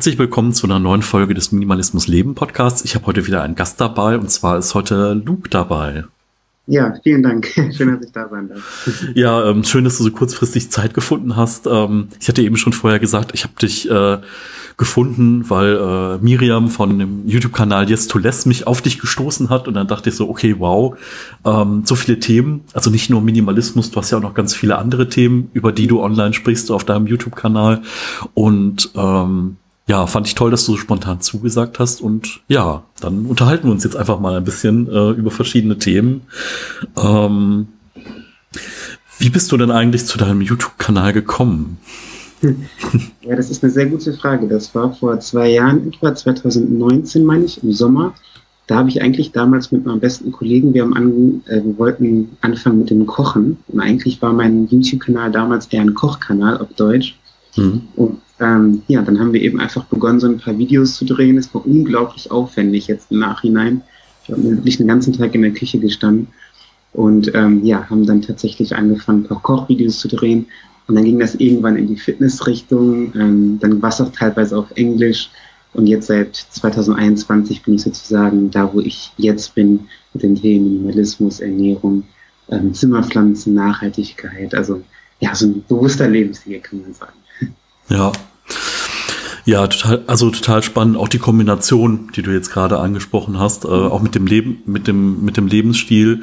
herzlich willkommen zu einer neuen Folge des Minimalismus Leben Podcasts. Ich habe heute wieder einen Gast dabei und zwar ist heute Luke dabei. Ja, vielen Dank. Schön, dass ich da sein darf. Ja, ähm, schön, dass du so kurzfristig Zeit gefunden hast. Ähm, ich hatte eben schon vorher gesagt, ich habe dich äh, gefunden, weil äh, Miriam von dem YouTube-Kanal Yes to Less mich auf dich gestoßen hat und dann dachte ich so, okay, wow, ähm, so viele Themen, also nicht nur Minimalismus, du hast ja auch noch ganz viele andere Themen, über die du online sprichst auf deinem YouTube-Kanal und ähm, ja, fand ich toll, dass du so spontan zugesagt hast und ja, dann unterhalten wir uns jetzt einfach mal ein bisschen äh, über verschiedene Themen. Ähm, wie bist du denn eigentlich zu deinem YouTube-Kanal gekommen? Ja, das ist eine sehr gute Frage. Das war vor zwei Jahren, etwa 2019, meine ich, im Sommer. Da habe ich eigentlich damals mit meinem besten Kollegen, wir, haben an, äh, wir wollten anfangen mit dem Kochen. Und eigentlich war mein YouTube-Kanal damals eher ein Kochkanal auf Deutsch. Mhm. Und ähm, ja, dann haben wir eben einfach begonnen, so ein paar Videos zu drehen. Es war unglaublich aufwendig jetzt im Nachhinein. Ich habe wirklich den ganzen Tag in der Küche gestanden und ähm, ja, haben dann tatsächlich angefangen, ein paar Kochvideos zu drehen und dann ging das irgendwann in die Fitnessrichtung. Ähm, dann war es auch teilweise auf Englisch. Und jetzt seit 2021 bin ich sozusagen da, wo ich jetzt bin, mit den Themen Minimalismus, Ernährung, ähm, Zimmerpflanzen, Nachhaltigkeit. Also ja, so ein bewusster Lebensstil, kann man sagen. Ja. Ja, total, also total spannend. Auch die Kombination, die du jetzt gerade angesprochen hast, äh, auch mit dem Leben, mit dem, mit dem Lebensstil.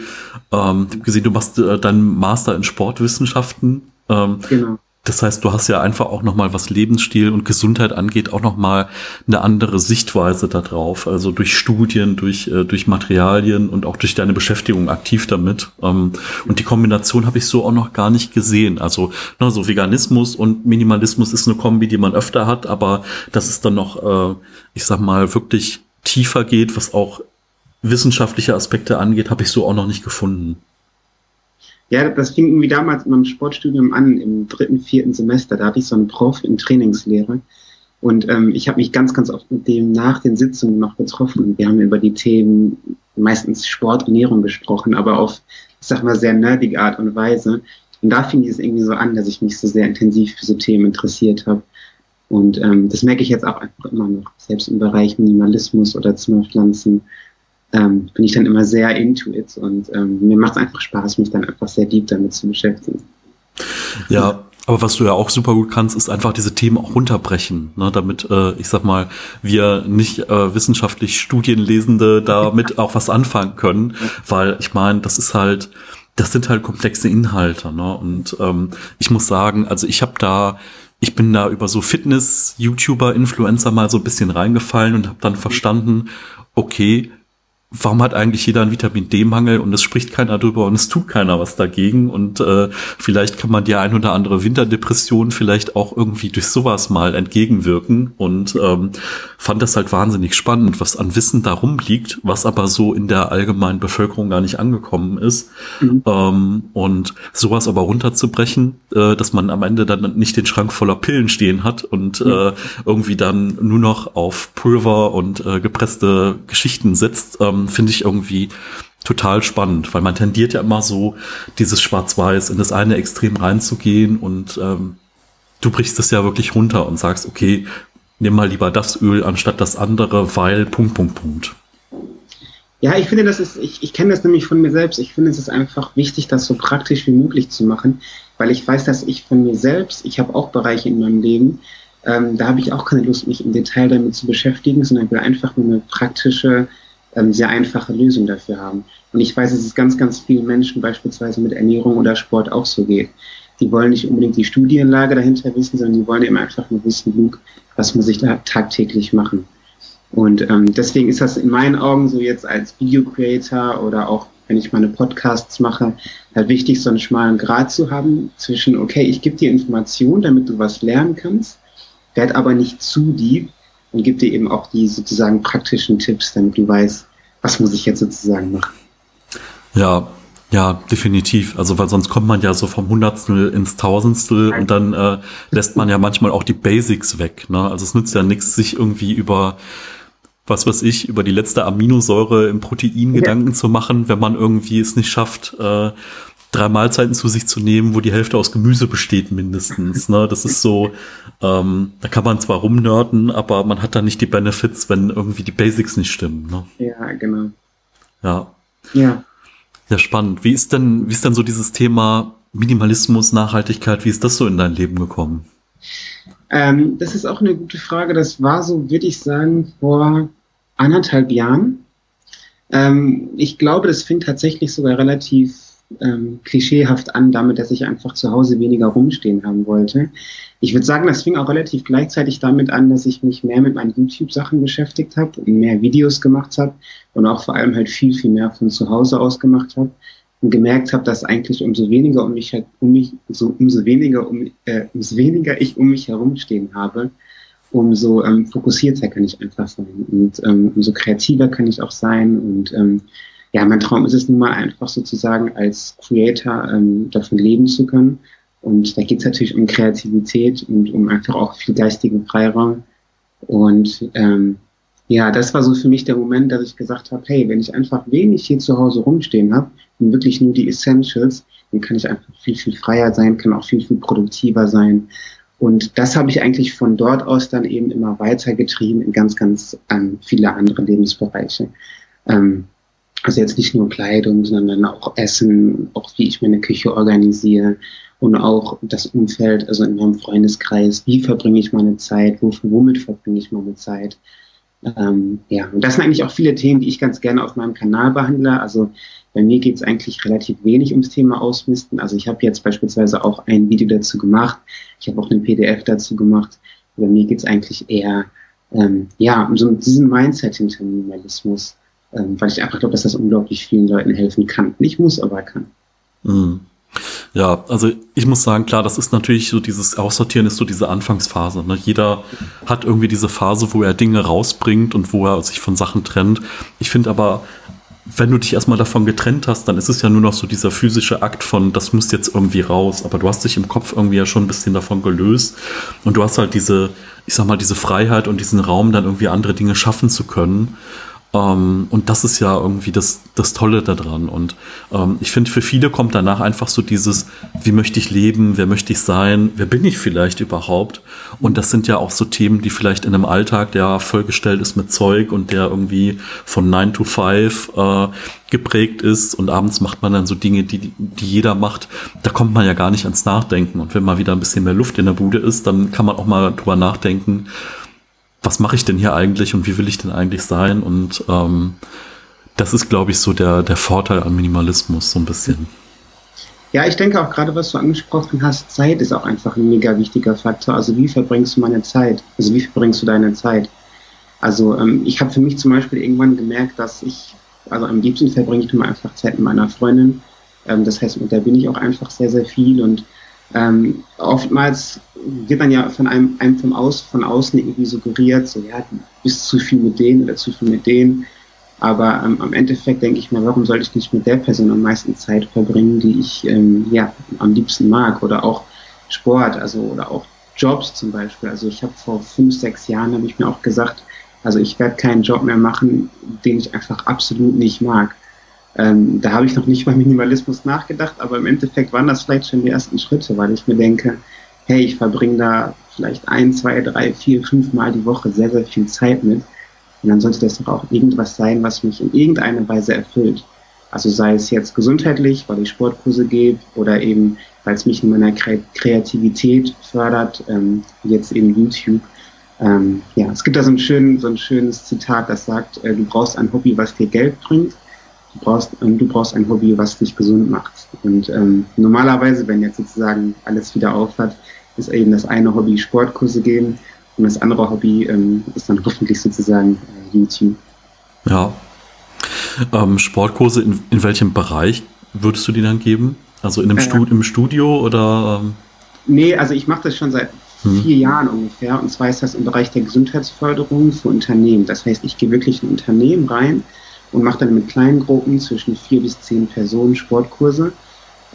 Ähm, gesehen, du machst äh, deinen Master in Sportwissenschaften. Ähm, genau. Das heißt, du hast ja einfach auch nochmal, was Lebensstil und Gesundheit angeht, auch nochmal eine andere Sichtweise darauf. Also durch Studien, durch, äh, durch Materialien und auch durch deine Beschäftigung aktiv damit. Ähm, und die Kombination habe ich so auch noch gar nicht gesehen. Also ne, so Veganismus und Minimalismus ist eine Kombi, die man öfter hat, aber dass es dann noch, äh, ich sag mal, wirklich tiefer geht, was auch wissenschaftliche Aspekte angeht, habe ich so auch noch nicht gefunden. Ja, das fing irgendwie damals in meinem Sportstudium an, im dritten, vierten Semester. Da hatte ich so einen Prof in Trainingslehre. Und ähm, ich habe mich ganz, ganz oft mit dem nach den Sitzungen noch getroffen. Und wir haben über die Themen meistens Sport, Ernährung gesprochen, aber auf, ich sag mal, sehr nerdige Art und Weise. Und da fing es irgendwie so an, dass ich mich so sehr intensiv für so Themen interessiert habe. Und ähm, das merke ich jetzt auch einfach immer noch, selbst im Bereich Minimalismus oder Zimmerpflanzen ähm, bin ich dann immer sehr into it und ähm, mir macht es einfach Spaß, mich dann einfach sehr deep damit zu beschäftigen. Ja, aber was du ja auch super gut kannst, ist einfach diese Themen auch runterbrechen, ne, damit, äh, ich sag mal, wir nicht äh, wissenschaftlich Studienlesende damit auch was anfangen können, weil ich meine, das ist halt, das sind halt komplexe Inhalte, ne? Und ähm, ich muss sagen, also ich habe da ich bin da über so Fitness-YouTuber, Influencer mal so ein bisschen reingefallen und habe dann verstanden, okay, warum hat eigentlich jeder einen Vitamin D-Mangel und es spricht keiner drüber und es tut keiner was dagegen und äh, vielleicht kann man die ein oder andere Winterdepression vielleicht auch irgendwie durch sowas mal entgegenwirken und ähm, fand das halt wahnsinnig spannend, was an Wissen darum liegt, was aber so in der allgemeinen Bevölkerung gar nicht angekommen ist mhm. ähm, und sowas aber runterzubrechen, äh, dass man am Ende dann nicht den Schrank voller Pillen stehen hat und mhm. äh, irgendwie dann nur noch auf Pulver und äh, gepresste Geschichten setzt, ähm, ähm, finde ich irgendwie total spannend, weil man tendiert ja immer so, dieses Schwarz-Weiß in das eine Extrem reinzugehen und ähm, du brichst es ja wirklich runter und sagst, okay, nimm mal lieber das Öl anstatt das andere, weil Punkt, Punkt, Punkt. Ja, ich finde, das ist, ich, ich kenne das nämlich von mir selbst. Ich finde, es ist einfach wichtig, das so praktisch wie möglich zu machen, weil ich weiß, dass ich von mir selbst, ich habe auch Bereiche in meinem Leben, ähm, da habe ich auch keine Lust, mich im Detail damit zu beschäftigen, sondern will einfach nur eine praktische ähm, sehr einfache Lösung dafür haben. Und ich weiß, dass es ganz, ganz vielen Menschen beispielsweise mit Ernährung oder Sport auch so geht. Die wollen nicht unbedingt die Studienlage dahinter wissen, sondern die wollen eben einfach nur wissen, Luke, was muss ich da tagtäglich machen. Und ähm, deswegen ist das in meinen Augen so jetzt als Video-Creator oder auch wenn ich meine Podcasts mache, halt wichtig, so einen schmalen Grad zu haben zwischen, okay, ich gebe dir Informationen, damit du was lernen kannst, werd aber nicht zu deep und gebe dir eben auch die sozusagen praktischen Tipps, damit du weißt, was muss ich jetzt sozusagen machen. Ja, ja, definitiv. Also weil sonst kommt man ja so vom Hundertstel ins Tausendstel und dann äh, lässt man ja manchmal auch die Basics weg. Ne? Also es nützt ja nichts, sich irgendwie über was weiß ich, über die letzte Aminosäure im Protein ja. Gedanken zu machen, wenn man irgendwie es nicht schafft, äh, drei Mahlzeiten zu sich zu nehmen, wo die Hälfte aus Gemüse besteht mindestens. Ne? Das ist so, ähm, da kann man zwar rumnörden, aber man hat da nicht die Benefits, wenn irgendwie die Basics nicht stimmen. Ne? Ja, genau. Ja. Ja. Ja, spannend. Wie ist denn, wie ist denn so dieses Thema Minimalismus, Nachhaltigkeit, wie ist das so in dein Leben gekommen? Ähm, das ist auch eine gute Frage. Das war so, würde ich sagen, vor anderthalb Jahren. Ähm, ich glaube, das fing tatsächlich sogar relativ ähm, klischeehaft an, damit, dass ich einfach zu Hause weniger rumstehen haben wollte. Ich würde sagen, das fing auch relativ gleichzeitig damit an, dass ich mich mehr mit meinen YouTube-Sachen beschäftigt habe und mehr Videos gemacht habe und auch vor allem halt viel, viel mehr von zu Hause aus gemacht habe und gemerkt habe, dass eigentlich umso weniger um mich, um mich so, umso weniger um, äh, umso weniger ich um mich herumstehen habe, umso ähm, fokussierter kann ich einfach sein und ähm, umso kreativer kann ich auch sein und ähm, ja, mein Traum ist es nun mal einfach sozusagen als Creator ähm, davon leben zu können. Und da geht es natürlich um Kreativität und um einfach auch viel geistigen Freiraum. Und ähm, ja, das war so für mich der Moment, dass ich gesagt habe, hey, wenn ich einfach wenig hier zu Hause rumstehen habe und wirklich nur die Essentials, dann kann ich einfach viel, viel freier sein, kann auch viel, viel produktiver sein. Und das habe ich eigentlich von dort aus dann eben immer weitergetrieben in ganz, ganz ähm, viele andere Lebensbereiche. Ähm, also jetzt nicht nur Kleidung, sondern auch Essen, auch wie ich meine Küche organisiere und auch das Umfeld, also in meinem Freundeskreis, wie verbringe ich meine Zeit, womit verbringe ich meine Zeit. Ähm, ja, und das sind eigentlich auch viele Themen, die ich ganz gerne auf meinem Kanal behandle. Also bei mir geht es eigentlich relativ wenig ums Thema Ausmisten. Also ich habe jetzt beispielsweise auch ein Video dazu gemacht. Ich habe auch eine PDF dazu gemacht. Bei mir geht es eigentlich eher ähm, ja, um so diesen Mindset hinter Minimalismus ähm, weil ich einfach glaube, dass das unglaublich vielen Leuten helfen kann. Nicht muss, aber kann. Mhm. Ja, also ich muss sagen, klar, das ist natürlich so dieses Aussortieren ist so diese Anfangsphase. Ne? Jeder hat irgendwie diese Phase, wo er Dinge rausbringt und wo er sich von Sachen trennt. Ich finde aber, wenn du dich erstmal davon getrennt hast, dann ist es ja nur noch so dieser physische Akt von, das muss jetzt irgendwie raus. Aber du hast dich im Kopf irgendwie ja schon ein bisschen davon gelöst und du hast halt diese, ich sag mal, diese Freiheit und diesen Raum, dann irgendwie andere Dinge schaffen zu können. Ähm, und das ist ja irgendwie das, das Tolle daran. Und ähm, ich finde, für viele kommt danach einfach so dieses, wie möchte ich leben, wer möchte ich sein, wer bin ich vielleicht überhaupt? Und das sind ja auch so Themen, die vielleicht in einem Alltag, der vollgestellt ist mit Zeug und der irgendwie von 9 to 5 äh, geprägt ist und abends macht man dann so Dinge, die, die jeder macht, da kommt man ja gar nicht ans Nachdenken. Und wenn mal wieder ein bisschen mehr Luft in der Bude ist, dann kann man auch mal drüber nachdenken, was mache ich denn hier eigentlich und wie will ich denn eigentlich sein? Und ähm, das ist, glaube ich, so der, der Vorteil an Minimalismus, so ein bisschen. Ja, ich denke auch gerade, was du angesprochen hast, Zeit ist auch einfach ein mega wichtiger Faktor. Also wie verbringst du meine Zeit? Also wie verbringst du deine Zeit? Also ähm, ich habe für mich zum Beispiel irgendwann gemerkt, dass ich, also am liebsten verbringe ich immer einfach Zeit mit meiner Freundin. Ähm, das heißt, mit der bin ich auch einfach sehr, sehr viel und ähm, oftmals wird dann ja von einem, einem vom Aus, von außen irgendwie suggeriert, so ja, du bist zu viel mit denen oder zu viel mit denen. Aber ähm, am Endeffekt denke ich mir, warum sollte ich nicht mit der Person am meisten Zeit verbringen, die ich ähm, ja am liebsten mag oder auch Sport, also oder auch Jobs zum Beispiel. Also ich habe vor fünf, sechs Jahren habe ich mir auch gesagt, also ich werde keinen Job mehr machen, den ich einfach absolut nicht mag. Ähm, da habe ich noch nicht mal Minimalismus nachgedacht, aber im Endeffekt waren das vielleicht schon die ersten Schritte, weil ich mir denke, hey, ich verbringe da vielleicht ein, zwei, drei, vier, fünf Mal die Woche sehr, sehr viel Zeit mit. Und dann sollte das doch auch irgendwas sein, was mich in irgendeiner Weise erfüllt. Also sei es jetzt gesundheitlich, weil ich Sportkurse gebe oder eben, weil es mich in meiner Kreativität fördert, ähm, jetzt eben YouTube. Ähm, ja, es gibt da so ein, schön, so ein schönes Zitat, das sagt, äh, du brauchst ein Hobby, was dir Geld bringt Du brauchst, ähm, du brauchst ein Hobby, was dich gesund macht. Und ähm, normalerweise, wenn jetzt sozusagen alles wieder aufhat, ist eben das eine Hobby Sportkurse geben und das andere Hobby ähm, ist dann hoffentlich sozusagen äh, YouTube. Ja. Ähm, Sportkurse, in, in welchem Bereich würdest du die dann geben? Also in einem äh, Stud im Studio oder? Ähm? Nee, also ich mache das schon seit hm. vier Jahren ungefähr. Und zwar ist das im Bereich der Gesundheitsförderung für Unternehmen. Das heißt, ich gehe wirklich in Unternehmen rein und mache dann mit kleinen Gruppen zwischen vier bis zehn Personen Sportkurse.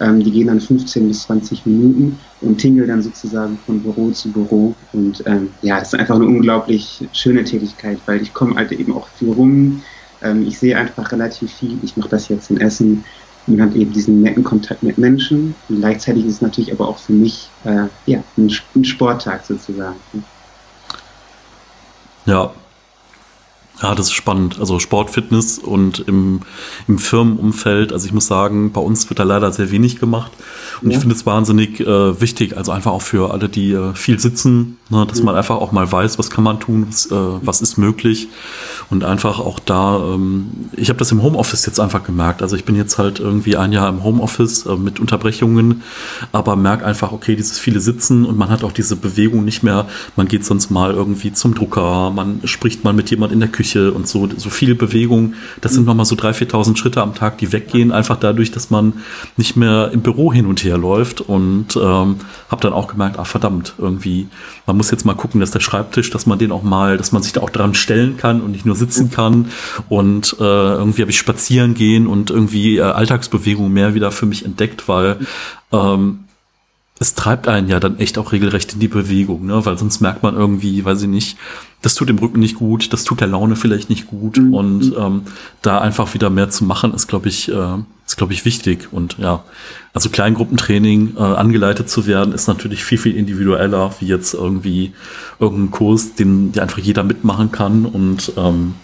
Ähm, die gehen dann 15 bis 20 Minuten und tingeln dann sozusagen von Büro zu Büro. Und ähm, ja, das ist einfach eine unglaublich schöne Tätigkeit, weil ich komme halt eben auch viel rum. Ähm, ich sehe einfach relativ viel. Ich mache das jetzt in Essen. man hat eben diesen netten Kontakt mit Menschen und gleichzeitig ist es natürlich aber auch für mich äh, ja, ein, ein Sporttag sozusagen. Ja, ja, das ist spannend. Also Sport, Fitness und im, im Firmenumfeld. Also ich muss sagen, bei uns wird da leider sehr wenig gemacht. Und ja. ich finde es wahnsinnig äh, wichtig, also einfach auch für alle, die äh, viel sitzen, ne, dass mhm. man einfach auch mal weiß, was kann man tun, was, äh, was ist möglich. Und einfach auch da, ähm, ich habe das im Homeoffice jetzt einfach gemerkt. Also ich bin jetzt halt irgendwie ein Jahr im Homeoffice äh, mit Unterbrechungen, aber merke einfach, okay, dieses viele Sitzen und man hat auch diese Bewegung nicht mehr. Man geht sonst mal irgendwie zum Drucker, man spricht mal mit jemand in der Küche Küche und so, so viel Bewegung. Das sind nochmal so 3.000, 4.000 Schritte am Tag, die weggehen, einfach dadurch, dass man nicht mehr im Büro hin und her läuft. Und ähm, habe dann auch gemerkt, ah verdammt, irgendwie, man muss jetzt mal gucken, dass der Schreibtisch, dass man den auch mal, dass man sich da auch dran stellen kann und nicht nur sitzen kann. Und äh, irgendwie habe ich spazieren gehen und irgendwie äh, Alltagsbewegung mehr wieder für mich entdeckt, weil ähm, es treibt einen ja dann echt auch regelrecht in die Bewegung, ne? weil sonst merkt man irgendwie, weiß ich nicht, das tut dem Rücken nicht gut, das tut der Laune vielleicht nicht gut mhm. und ähm, da einfach wieder mehr zu machen, ist glaube ich, äh, ist glaube ich wichtig und ja, also Kleingruppentraining äh, angeleitet zu werden, ist natürlich viel viel individueller wie jetzt irgendwie irgendein Kurs, den, den einfach jeder mitmachen kann und ähm,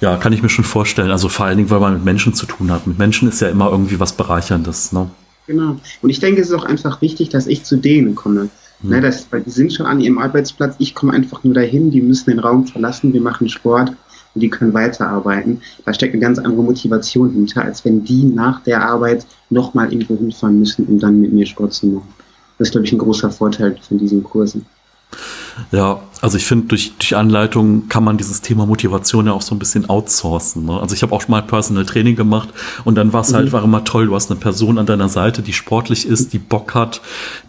ja, kann ich mir schon vorstellen. Also vor allen Dingen, weil man mit Menschen zu tun hat. Mit Menschen ist ja immer irgendwie was Bereicherndes. Ne? Genau. Und ich denke, es ist auch einfach wichtig, dass ich zu denen komme. Mhm. Ne, das, weil die sind schon an ihrem Arbeitsplatz, ich komme einfach nur dahin, die müssen den Raum verlassen, wir machen Sport und die können weiterarbeiten. Da steckt eine ganz andere Motivation hinter, als wenn die nach der Arbeit nochmal irgendwo hinfahren müssen, um dann mit mir Sport zu machen. Das ist, glaube ich, ein großer Vorteil von diesen Kursen. Ja, also ich finde, durch, durch Anleitung kann man dieses Thema Motivation ja auch so ein bisschen outsourcen. Ne? Also ich habe auch schon mal Personal Training gemacht und dann war es halt, mhm. war immer toll, du hast eine Person an deiner Seite, die sportlich ist, die Bock hat,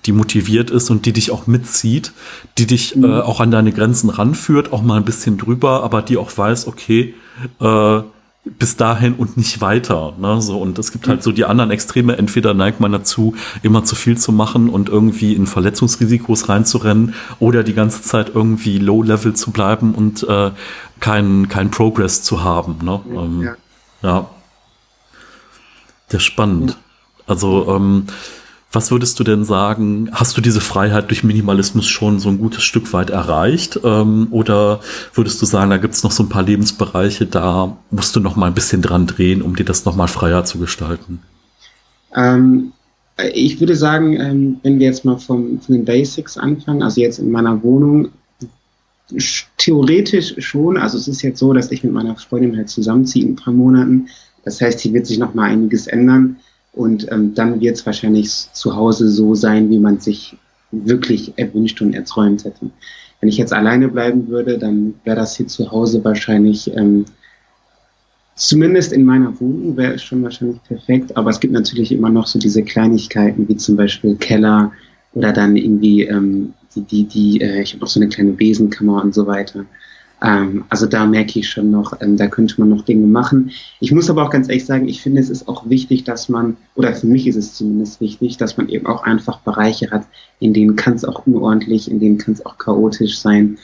die motiviert ist und die dich auch mitzieht, die dich mhm. äh, auch an deine Grenzen ranführt, auch mal ein bisschen drüber, aber die auch weiß, okay, äh, bis dahin und nicht weiter. Ne? So, und es gibt halt so die anderen Extreme. Entweder neigt man dazu, immer zu viel zu machen und irgendwie in Verletzungsrisikos reinzurennen oder die ganze Zeit irgendwie low-level zu bleiben und äh, keinen kein Progress zu haben. Ne? Ja. Ähm, ja. ja. Der spannend. Also ähm, was würdest du denn sagen? Hast du diese Freiheit durch Minimalismus schon so ein gutes Stück weit erreicht? Ähm, oder würdest du sagen, da gibt es noch so ein paar Lebensbereiche, da musst du noch mal ein bisschen dran drehen, um dir das noch mal freier zu gestalten? Ähm, ich würde sagen, ähm, wenn wir jetzt mal vom, von den Basics anfangen, also jetzt in meiner Wohnung, theoretisch schon. Also es ist jetzt so, dass ich mit meiner Freundin halt zusammenziehe in ein paar Monaten. Das heißt, hier wird sich noch mal einiges ändern. Und ähm, dann wird es wahrscheinlich zu Hause so sein, wie man sich wirklich erwünscht und erträumt hätte. Wenn ich jetzt alleine bleiben würde, dann wäre das hier zu Hause wahrscheinlich, ähm, zumindest in meiner Wohnung wäre es schon wahrscheinlich perfekt, aber es gibt natürlich immer noch so diese Kleinigkeiten, wie zum Beispiel Keller oder dann irgendwie ähm, die, die, die äh, ich habe noch so eine kleine Besenkammer und so weiter. Ähm, also da merke ich schon noch, ähm, da könnte man noch Dinge machen. Ich muss aber auch ganz ehrlich sagen, ich finde, es ist auch wichtig, dass man, oder für mich ist es zumindest wichtig, dass man eben auch einfach Bereiche hat, in denen kann es auch unordentlich, in denen kann es auch chaotisch sein.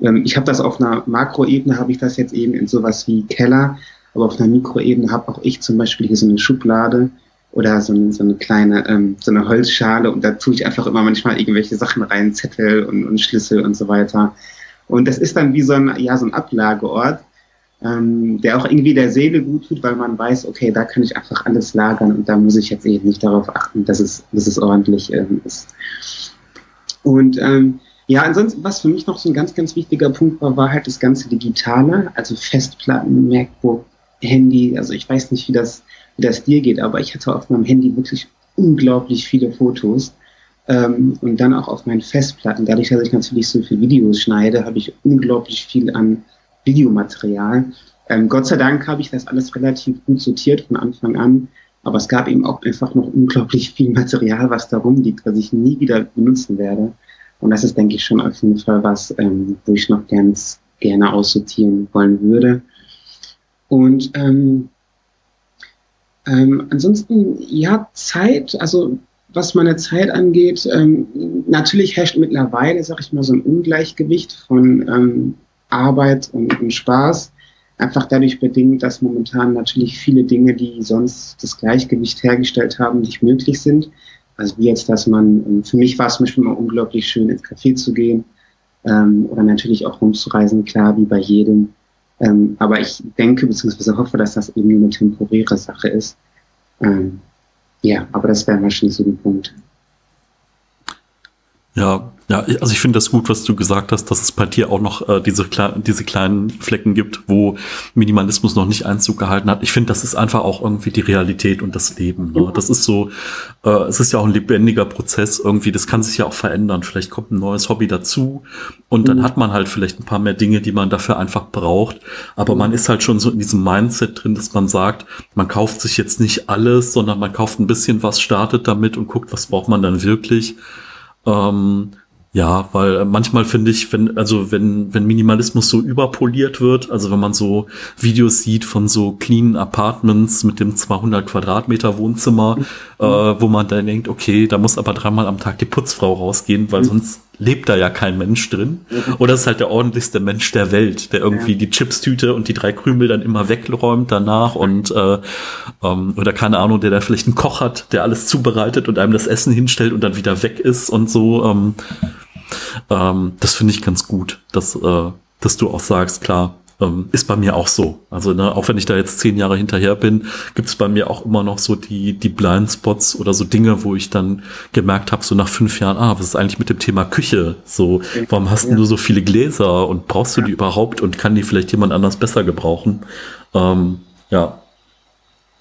Ähm, ich habe das auf einer Makroebene, habe ich das jetzt eben in sowas wie Keller, aber auf einer Mikroebene habe auch ich zum Beispiel hier so eine Schublade oder so eine, so eine kleine, ähm, so eine Holzschale und da tue ich einfach immer manchmal irgendwelche Sachen rein, Zettel und, und Schlüssel und so weiter. Und das ist dann wie so ein, ja, so ein Ablageort, ähm, der auch irgendwie der Seele gut tut, weil man weiß, okay, da kann ich einfach alles lagern und da muss ich jetzt eben nicht darauf achten, dass es, dass es ordentlich ähm, ist. Und ähm, ja, ansonsten, was für mich noch so ein ganz, ganz wichtiger Punkt war, war halt das ganze Digitale, also Festplatten, MacBook, Handy. Also ich weiß nicht, wie das, wie das dir geht, aber ich hatte auf meinem Handy wirklich unglaublich viele Fotos. Ähm, und dann auch auf meinen Festplatten. Dadurch, dass ich natürlich so viele Videos schneide, habe ich unglaublich viel an Videomaterial. Ähm, Gott sei Dank habe ich das alles relativ gut sortiert von Anfang an. Aber es gab eben auch einfach noch unglaublich viel Material, was da rumliegt, was ich nie wieder benutzen werde. Und das ist, denke ich, schon auf jeden Fall was, ähm, wo ich noch ganz gerne aussortieren wollen würde. Und ähm, ähm, ansonsten, ja, Zeit, also was meine Zeit angeht, ähm, natürlich herrscht mittlerweile, sag ich mal, so ein Ungleichgewicht von ähm, Arbeit und, und, Spaß. einfach dadurch bedingt, dass momentan natürlich viele Dinge, die sonst das Gleichgewicht hergestellt haben, nicht möglich sind. Also wie jetzt, dass man, ähm, für mich war es zum Beispiel immer unglaublich schön, ins Café zu gehen ähm, oder natürlich auch rumzureisen, klar, wie bei jedem. Ähm, aber ich denke bzw. hoffe, dass das eben nur eine temporäre Sache ist. Ja, aber das wäre wahrscheinlich so ein Punkt. Ja, ja, also ich finde das gut, was du gesagt hast, dass es bei dir auch noch äh, diese, diese kleinen Flecken gibt, wo Minimalismus noch nicht Einzug gehalten hat. Ich finde, das ist einfach auch irgendwie die Realität und das Leben. Ne? Das ist so, äh, es ist ja auch ein lebendiger Prozess irgendwie, das kann sich ja auch verändern. Vielleicht kommt ein neues Hobby dazu und dann mhm. hat man halt vielleicht ein paar mehr Dinge, die man dafür einfach braucht. Aber man ist halt schon so in diesem Mindset drin, dass man sagt, man kauft sich jetzt nicht alles, sondern man kauft ein bisschen was, startet damit und guckt, was braucht man dann wirklich. Ähm, ja, weil äh, manchmal finde ich, wenn, also wenn, wenn Minimalismus so überpoliert wird, also wenn man so Videos sieht von so clean Apartments mit dem 200 Quadratmeter Wohnzimmer, mhm. äh, wo man dann denkt, okay, da muss aber dreimal am Tag die Putzfrau rausgehen, weil mhm. sonst lebt da ja kein Mensch drin. Mhm. Oder ist halt der ordentlichste Mensch der Welt, der irgendwie ja. die Chipstüte und die drei Krümel dann immer wegräumt danach und äh, ähm, oder keine Ahnung, der da vielleicht einen Koch hat, der alles zubereitet und einem das Essen hinstellt und dann wieder weg ist und so. Ähm, ähm, das finde ich ganz gut, dass, äh, dass du auch sagst, klar, ähm, ist bei mir auch so. Also ne, auch wenn ich da jetzt zehn Jahre hinterher bin, gibt es bei mir auch immer noch so die, die Blindspots oder so Dinge, wo ich dann gemerkt habe, so nach fünf Jahren, ah, was ist eigentlich mit dem Thema Küche? So, warum hast ja. du so viele Gläser und brauchst du ja. die überhaupt und kann die vielleicht jemand anders besser gebrauchen? Ähm, ja.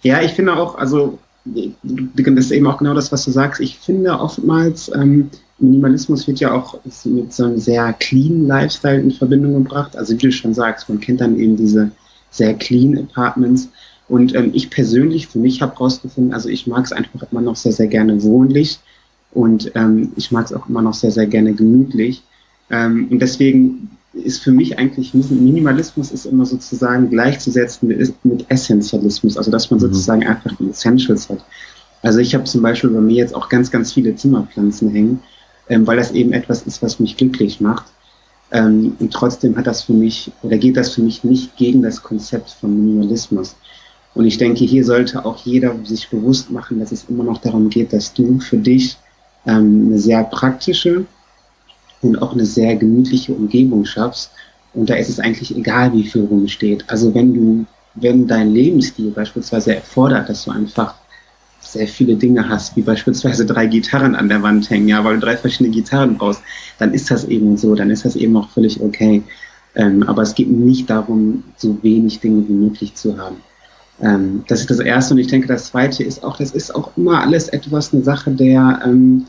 Ja, ich finde auch, also das ist eben auch genau das, was du sagst. Ich finde oftmals, ähm, Minimalismus wird ja auch mit so einem sehr clean Lifestyle in Verbindung gebracht. Also wie du schon sagst, man kennt dann eben diese sehr clean Apartments. Und ähm, ich persönlich, für mich habe rausgefunden, also ich mag es einfach immer noch sehr, sehr gerne wohnlich und ähm, ich mag es auch immer noch sehr, sehr gerne gemütlich. Ähm, und deswegen ist für mich eigentlich Minimalismus ist immer sozusagen gleichzusetzen mit, mit Essentialismus, also dass man mhm. sozusagen einfach die Essentials hat. Also ich habe zum Beispiel bei mir jetzt auch ganz, ganz viele Zimmerpflanzen hängen ähm, weil das eben etwas ist, was mich glücklich macht. Ähm, und trotzdem hat das für mich, oder geht das für mich nicht gegen das Konzept von Minimalismus. Und ich denke, hier sollte auch jeder sich bewusst machen, dass es immer noch darum geht, dass du für dich ähm, eine sehr praktische und auch eine sehr gemütliche Umgebung schaffst. Und da ist es eigentlich egal, wie viel rumsteht. Also wenn du, wenn dein Lebensstil beispielsweise erfordert, dass du einfach sehr viele Dinge hast, wie beispielsweise drei Gitarren an der Wand hängen, ja, weil du drei verschiedene Gitarren brauchst, dann ist das eben so, dann ist das eben auch völlig okay. Ähm, aber es geht nicht darum, so wenig Dinge wie möglich zu haben. Ähm, das ist das Erste und ich denke, das Zweite ist auch, das ist auch immer alles etwas eine Sache der, ähm,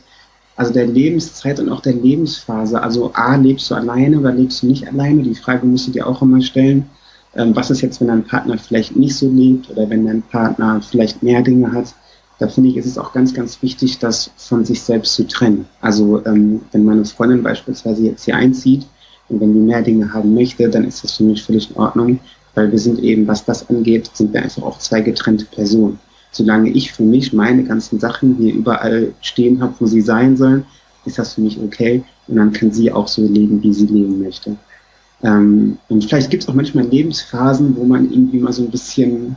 also der Lebenszeit und auch der Lebensphase. Also A, lebst du alleine oder lebst du nicht alleine? Die Frage musst du dir auch immer stellen. Ähm, was ist jetzt, wenn dein Partner vielleicht nicht so lebt oder wenn dein Partner vielleicht mehr Dinge hat? Da finde ich, ist es auch ganz, ganz wichtig, das von sich selbst zu trennen. Also ähm, wenn meine Freundin beispielsweise jetzt hier einzieht und wenn die mehr Dinge haben möchte, dann ist das für mich völlig in Ordnung, weil wir sind eben, was das angeht, sind wir einfach auch zwei getrennte Personen. Solange ich für mich meine ganzen Sachen hier überall stehen habe, wo sie sein sollen, ist das für mich okay und dann kann sie auch so leben, wie sie leben möchte. Ähm, und vielleicht gibt es auch manchmal Lebensphasen, wo man irgendwie mal so ein bisschen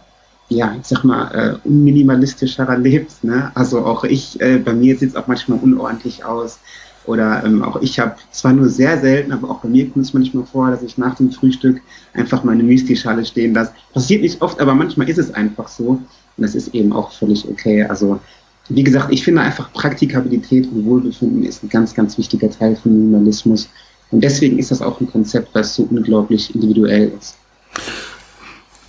ja, ich sag mal, äh, unminimalistischerer lebt. Ne? Also auch ich, äh, bei mir sieht es auch manchmal unordentlich aus. Oder ähm, auch ich habe zwar nur sehr selten, aber auch bei mir kommt es manchmal vor, dass ich nach dem Frühstück einfach meine Müsli-Schale stehen lasse. Passiert nicht oft, aber manchmal ist es einfach so. Und das ist eben auch völlig okay. Also wie gesagt, ich finde einfach Praktikabilität und Wohlbefinden ist ein ganz, ganz wichtiger Teil von Minimalismus. Und deswegen ist das auch ein Konzept, das so unglaublich individuell ist.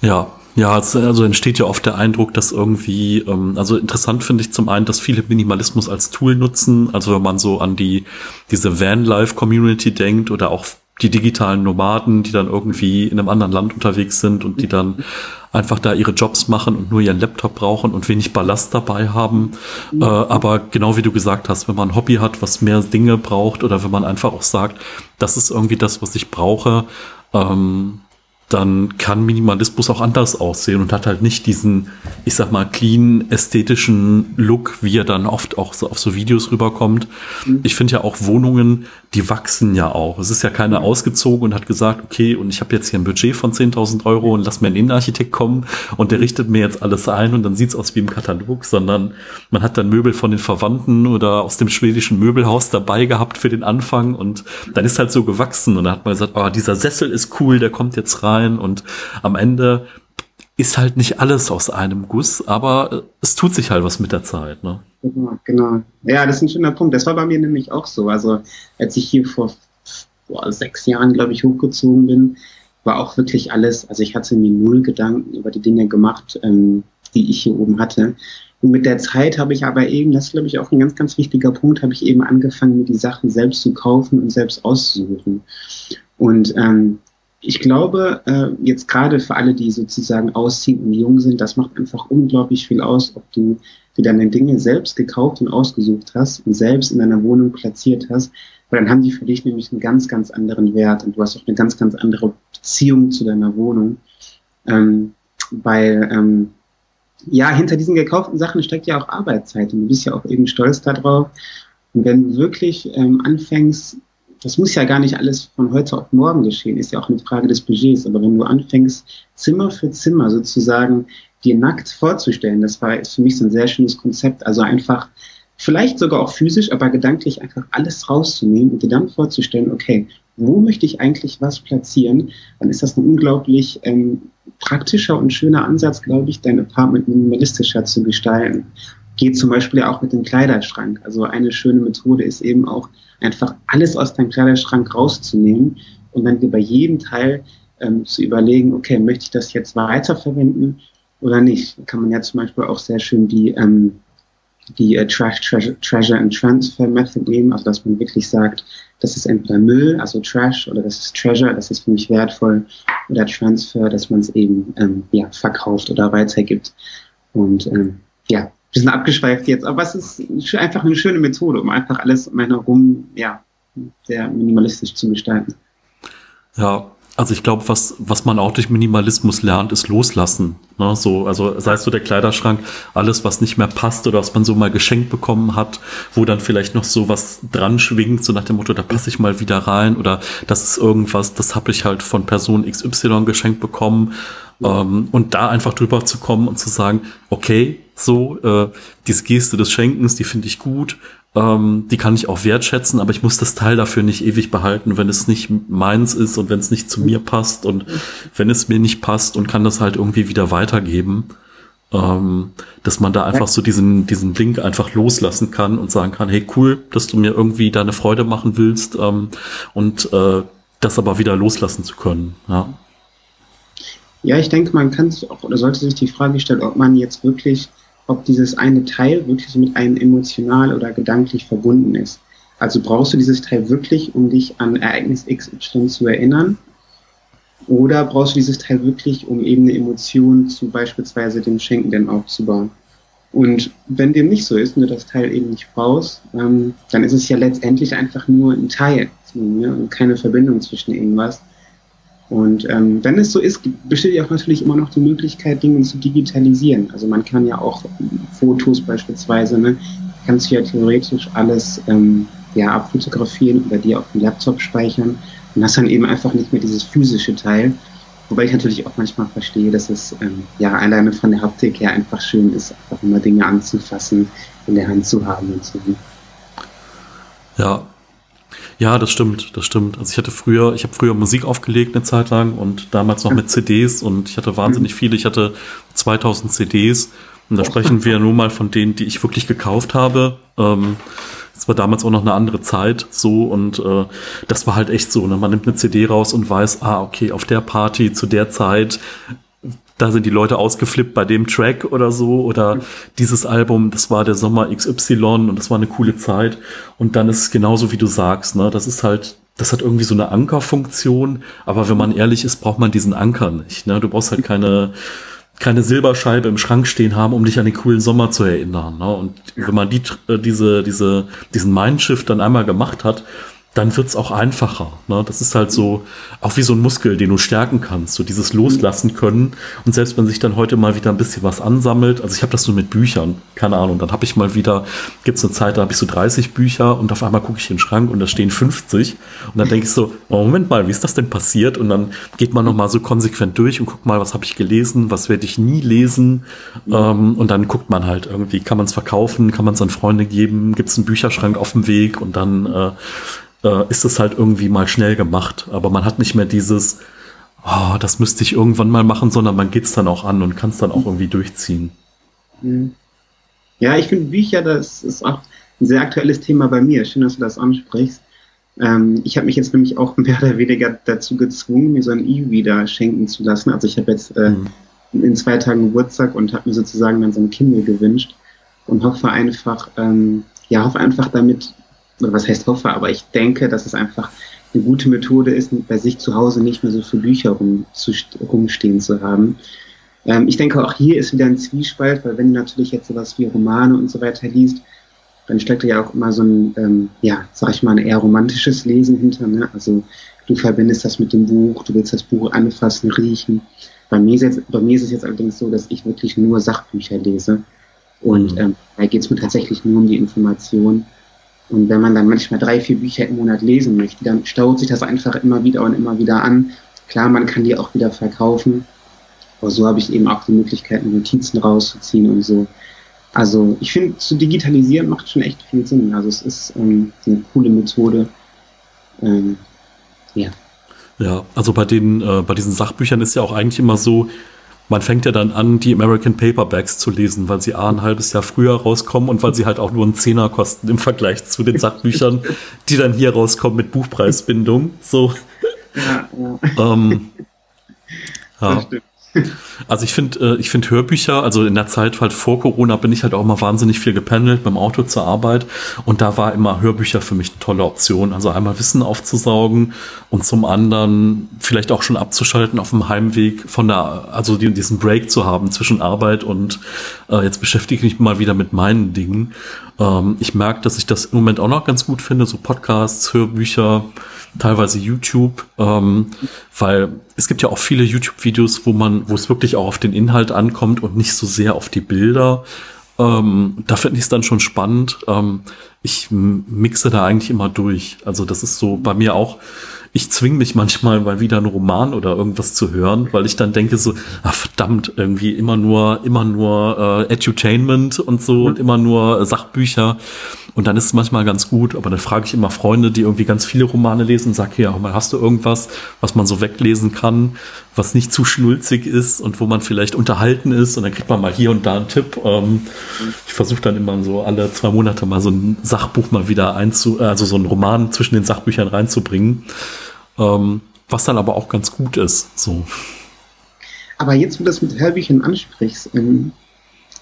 Ja, ja, also entsteht ja oft der Eindruck, dass irgendwie, ähm, also interessant finde ich zum einen, dass viele Minimalismus als Tool nutzen. Also wenn man so an die diese Van-Life-Community denkt oder auch die digitalen Nomaden, die dann irgendwie in einem anderen Land unterwegs sind und die dann einfach da ihre Jobs machen und nur ihren Laptop brauchen und wenig Ballast dabei haben. Äh, aber genau wie du gesagt hast, wenn man ein Hobby hat, was mehr Dinge braucht oder wenn man einfach auch sagt, das ist irgendwie das, was ich brauche, ähm, dann kann Minimalismus auch anders aussehen und hat halt nicht diesen, ich sag mal, clean ästhetischen Look, wie er dann oft auch so auf so Videos rüberkommt. Mhm. Ich finde ja auch Wohnungen die wachsen ja auch. Es ist ja keiner ausgezogen und hat gesagt, okay, und ich habe jetzt hier ein Budget von 10.000 Euro und lass mir einen Innenarchitekt kommen und der richtet mir jetzt alles ein und dann sieht's aus wie im Katalog, sondern man hat dann Möbel von den Verwandten oder aus dem schwedischen Möbelhaus dabei gehabt für den Anfang und dann ist halt so gewachsen und dann hat man gesagt, oh, dieser Sessel ist cool, der kommt jetzt rein und am Ende ist halt nicht alles aus einem Guss, aber es tut sich halt was mit der Zeit. Ne? Genau, genau. Ja, das ist ein schöner Punkt. Das war bei mir nämlich auch so. Also als ich hier vor boah, sechs Jahren, glaube ich, hochgezogen bin, war auch wirklich alles, also ich hatte mir null Gedanken über die Dinge gemacht, ähm, die ich hier oben hatte. Und mit der Zeit habe ich aber eben, das ist glaube ich auch ein ganz, ganz wichtiger Punkt, habe ich eben angefangen, mir die Sachen selbst zu kaufen und selbst auszusuchen. Und ähm, ich glaube, äh, jetzt gerade für alle, die sozusagen ausziehen und jung sind, das macht einfach unglaublich viel aus, ob du dir deine Dinge selbst gekauft und ausgesucht hast und selbst in deiner Wohnung platziert hast, weil dann haben die für dich nämlich einen ganz, ganz anderen Wert und du hast auch eine ganz, ganz andere Beziehung zu deiner Wohnung. Ähm, weil, ähm, ja, hinter diesen gekauften Sachen steckt ja auch Arbeitszeit und du bist ja auch eben stolz darauf. Und wenn du wirklich ähm, anfängst, das muss ja gar nicht alles von heute auf morgen geschehen, ist ja auch eine Frage des Budgets. Aber wenn du anfängst, Zimmer für Zimmer sozusagen dir nackt vorzustellen, das war ist für mich so ein sehr schönes Konzept. Also einfach, vielleicht sogar auch physisch, aber gedanklich einfach alles rauszunehmen und dir dann vorzustellen, okay, wo möchte ich eigentlich was platzieren, dann ist das ein unglaublich ähm, praktischer und schöner Ansatz, glaube ich, dein Apartment minimalistischer zu gestalten. Geht zum Beispiel auch mit dem Kleiderschrank. Also eine schöne Methode ist eben auch, einfach alles aus deinem Kleiderschrank rauszunehmen und dann bei jedem Teil ähm, zu überlegen, okay, möchte ich das jetzt weiterverwenden oder nicht? Kann man ja zum Beispiel auch sehr schön die, ähm, die äh, Trash, Treasure, Treasure and Transfer Method nehmen, also dass man wirklich sagt, das ist entweder Müll, also Trash, oder das ist Treasure, das ist für mich wertvoll, oder Transfer, dass man es eben ähm, ja, verkauft oder weitergibt. Und ähm, ja, bisschen abgeschweift jetzt, aber es ist einfach eine schöne Methode, um einfach alles um einen herum, ja, sehr minimalistisch zu gestalten. Ja, also ich glaube, was, was man auch durch Minimalismus lernt, ist loslassen. Ne? So, also sei es so der Kleiderschrank, alles, was nicht mehr passt oder was man so mal geschenkt bekommen hat, wo dann vielleicht noch so was dran schwingt, so nach dem Motto, da passe ich mal wieder rein oder das ist irgendwas, das habe ich halt von Person XY geschenkt bekommen. Ähm, und da einfach drüber zu kommen und zu sagen, okay, so, äh, diese Geste des Schenkens, die finde ich gut, ähm, die kann ich auch wertschätzen, aber ich muss das Teil dafür nicht ewig behalten, wenn es nicht meins ist und wenn es nicht zu mir passt und wenn es mir nicht passt und kann das halt irgendwie wieder weitergeben. Ähm, dass man da einfach so diesen, diesen Link einfach loslassen kann und sagen kann, hey cool, dass du mir irgendwie deine Freude machen willst ähm, und äh, das aber wieder loslassen zu können. Ja. Ja, ich denke, man kann sich auch oder sollte sich die Frage stellen, ob man jetzt wirklich ob dieses eine Teil wirklich mit einem emotional oder gedanklich verbunden ist. Also brauchst du dieses Teil wirklich, um dich an Ereignis XY zu erinnern? Oder brauchst du dieses Teil wirklich, um eben eine Emotion zu beispielsweise dem Schenken denn aufzubauen? Und wenn dem nicht so ist und du das Teil eben nicht brauchst, ähm, dann ist es ja letztendlich einfach nur ein Teil ne? und keine Verbindung zwischen irgendwas. Und ähm, wenn es so ist, besteht ja auch natürlich immer noch die Möglichkeit, Dinge zu digitalisieren. Also man kann ja auch Fotos beispielsweise, ne, kannst du ja theoretisch alles ähm, ja, abfotografieren oder dir auf dem Laptop speichern und hast dann eben einfach nicht mehr dieses physische Teil. Wobei ich natürlich auch manchmal verstehe, dass es ähm, ja alleine von der Haptik her einfach schön ist, einfach immer Dinge anzufassen, in der Hand zu haben und so. Ja, ja, das stimmt, das stimmt. Also ich hatte früher, ich habe früher Musik aufgelegt eine Zeit lang und damals noch mit CDs und ich hatte wahnsinnig mhm. viele. Ich hatte 2000 CDs und da sprechen wir nur mal von denen, die ich wirklich gekauft habe. Ähm, es war damals auch noch eine andere Zeit so und äh, das war halt echt so. Ne? Man nimmt eine CD raus und weiß, ah, okay, auf der Party zu der Zeit da sind die Leute ausgeflippt bei dem Track oder so. Oder dieses Album, das war der Sommer XY und das war eine coole Zeit. Und dann ist es genauso wie du sagst, ne, das ist halt das hat irgendwie so eine Ankerfunktion, aber wenn man ehrlich ist, braucht man diesen Anker nicht, ne? Du brauchst halt keine keine Silberscheibe im Schrank stehen haben, um dich an den coolen Sommer zu erinnern, ne? Und wenn man die äh, diese diese diesen Mindshift dann einmal gemacht hat, dann wird's auch einfacher. Ne? Das ist halt so, auch wie so ein Muskel, den du stärken kannst, so dieses Loslassen können. Und selbst wenn sich dann heute mal wieder ein bisschen was ansammelt, also ich habe das so mit Büchern, keine Ahnung, dann habe ich mal wieder, gibt's eine Zeit, da habe ich so 30 Bücher und auf einmal gucke ich in den Schrank und da stehen 50. Und dann denke ich so, oh, Moment mal, wie ist das denn passiert? Und dann geht man nochmal so konsequent durch und guckt mal, was habe ich gelesen, was werde ich nie lesen. Ähm, und dann guckt man halt irgendwie, kann man es verkaufen, kann man es an Freunde geben, gibt's einen Bücherschrank auf dem Weg und dann äh, äh, ist es halt irgendwie mal schnell gemacht. Aber man hat nicht mehr dieses, oh, das müsste ich irgendwann mal machen, sondern man geht es dann auch an und kann es dann auch irgendwie durchziehen. Mhm. Ja, ich finde Bücher, das ist auch ein sehr aktuelles Thema bei mir. Schön, dass du das ansprichst. Ähm, ich habe mich jetzt nämlich auch mehr oder weniger dazu gezwungen, mir so ein E-Reader schenken zu lassen. Also ich habe jetzt äh, mhm. in zwei Tagen Geburtstag und habe mir sozusagen dann so ein Kindle gewünscht und hoffe einfach, ähm, ja, hoffe einfach damit oder was heißt hoffe, aber ich denke, dass es einfach eine gute Methode ist, bei sich zu Hause nicht mehr so viele Bücher rum, zu, rumstehen zu haben. Ähm, ich denke, auch hier ist wieder ein Zwiespalt, weil wenn du natürlich jetzt sowas wie Romane und so weiter liest, dann steckt ja auch immer so ein, ähm, ja, sag ich mal, ein eher romantisches Lesen hinter. Ne? Also du verbindest das mit dem Buch, du willst das Buch anfassen, riechen. Bei mir, ist jetzt, bei mir ist es jetzt allerdings so, dass ich wirklich nur Sachbücher lese. Und mhm. ähm, da geht es mir tatsächlich nur um die Information. Und wenn man dann manchmal drei, vier Bücher im Monat lesen möchte, dann staut sich das einfach immer wieder und immer wieder an. Klar, man kann die auch wieder verkaufen. Aber so habe ich eben auch die Möglichkeit, Notizen rauszuziehen und so. Also ich finde, zu digitalisieren macht schon echt viel Sinn. Also es ist ähm, eine coole Methode. Ähm, ja. Ja, also bei den, äh, bei diesen Sachbüchern ist ja auch eigentlich immer so, man fängt ja dann an, die American Paperbacks zu lesen, weil sie A ein halbes Jahr früher rauskommen und weil sie halt auch nur einen Zehner kosten im Vergleich zu den Sachbüchern, die dann hier rauskommen mit Buchpreisbindung. So. Ja, ja. Ähm, ja. Also ich finde, äh, ich finde Hörbücher, also in der Zeit halt vor Corona bin ich halt auch mal wahnsinnig viel gependelt beim Auto zur Arbeit und da war immer Hörbücher für mich eine tolle Option. Also einmal Wissen aufzusaugen und zum anderen vielleicht auch schon abzuschalten auf dem Heimweg von der, also diesen Break zu haben zwischen Arbeit und äh, jetzt beschäftige ich mich mal wieder mit meinen Dingen. Ähm, ich merke, dass ich das im Moment auch noch ganz gut finde, so Podcasts, Hörbücher, teilweise YouTube, ähm, weil es gibt ja auch viele YouTube-Videos, wo man, wo es wirklich auch auf den Inhalt ankommt und nicht so sehr auf die Bilder. Ähm, da finde ich es dann schon spannend. Ähm, ich mixe da eigentlich immer durch. Also das ist so bei mir auch ich zwinge mich manchmal mal wieder einen Roman oder irgendwas zu hören, weil ich dann denke so, ach verdammt, irgendwie immer nur, immer nur äh, Edutainment und so mhm. und immer nur äh, Sachbücher. Und dann ist es manchmal ganz gut, aber dann frage ich immer Freunde, die irgendwie ganz viele Romane lesen und sage, mal, hast du irgendwas, was man so weglesen kann, was nicht zu schnulzig ist und wo man vielleicht unterhalten ist und dann kriegt man mal hier und da einen Tipp. Ähm, ich versuche dann immer so alle zwei Monate mal so ein Sachbuch mal wieder einzu, also so einen Roman zwischen den Sachbüchern reinzubringen. Ähm, was dann aber auch ganz gut ist. So. Aber jetzt, wo du das mit Hörbüchern ansprichst, ähm,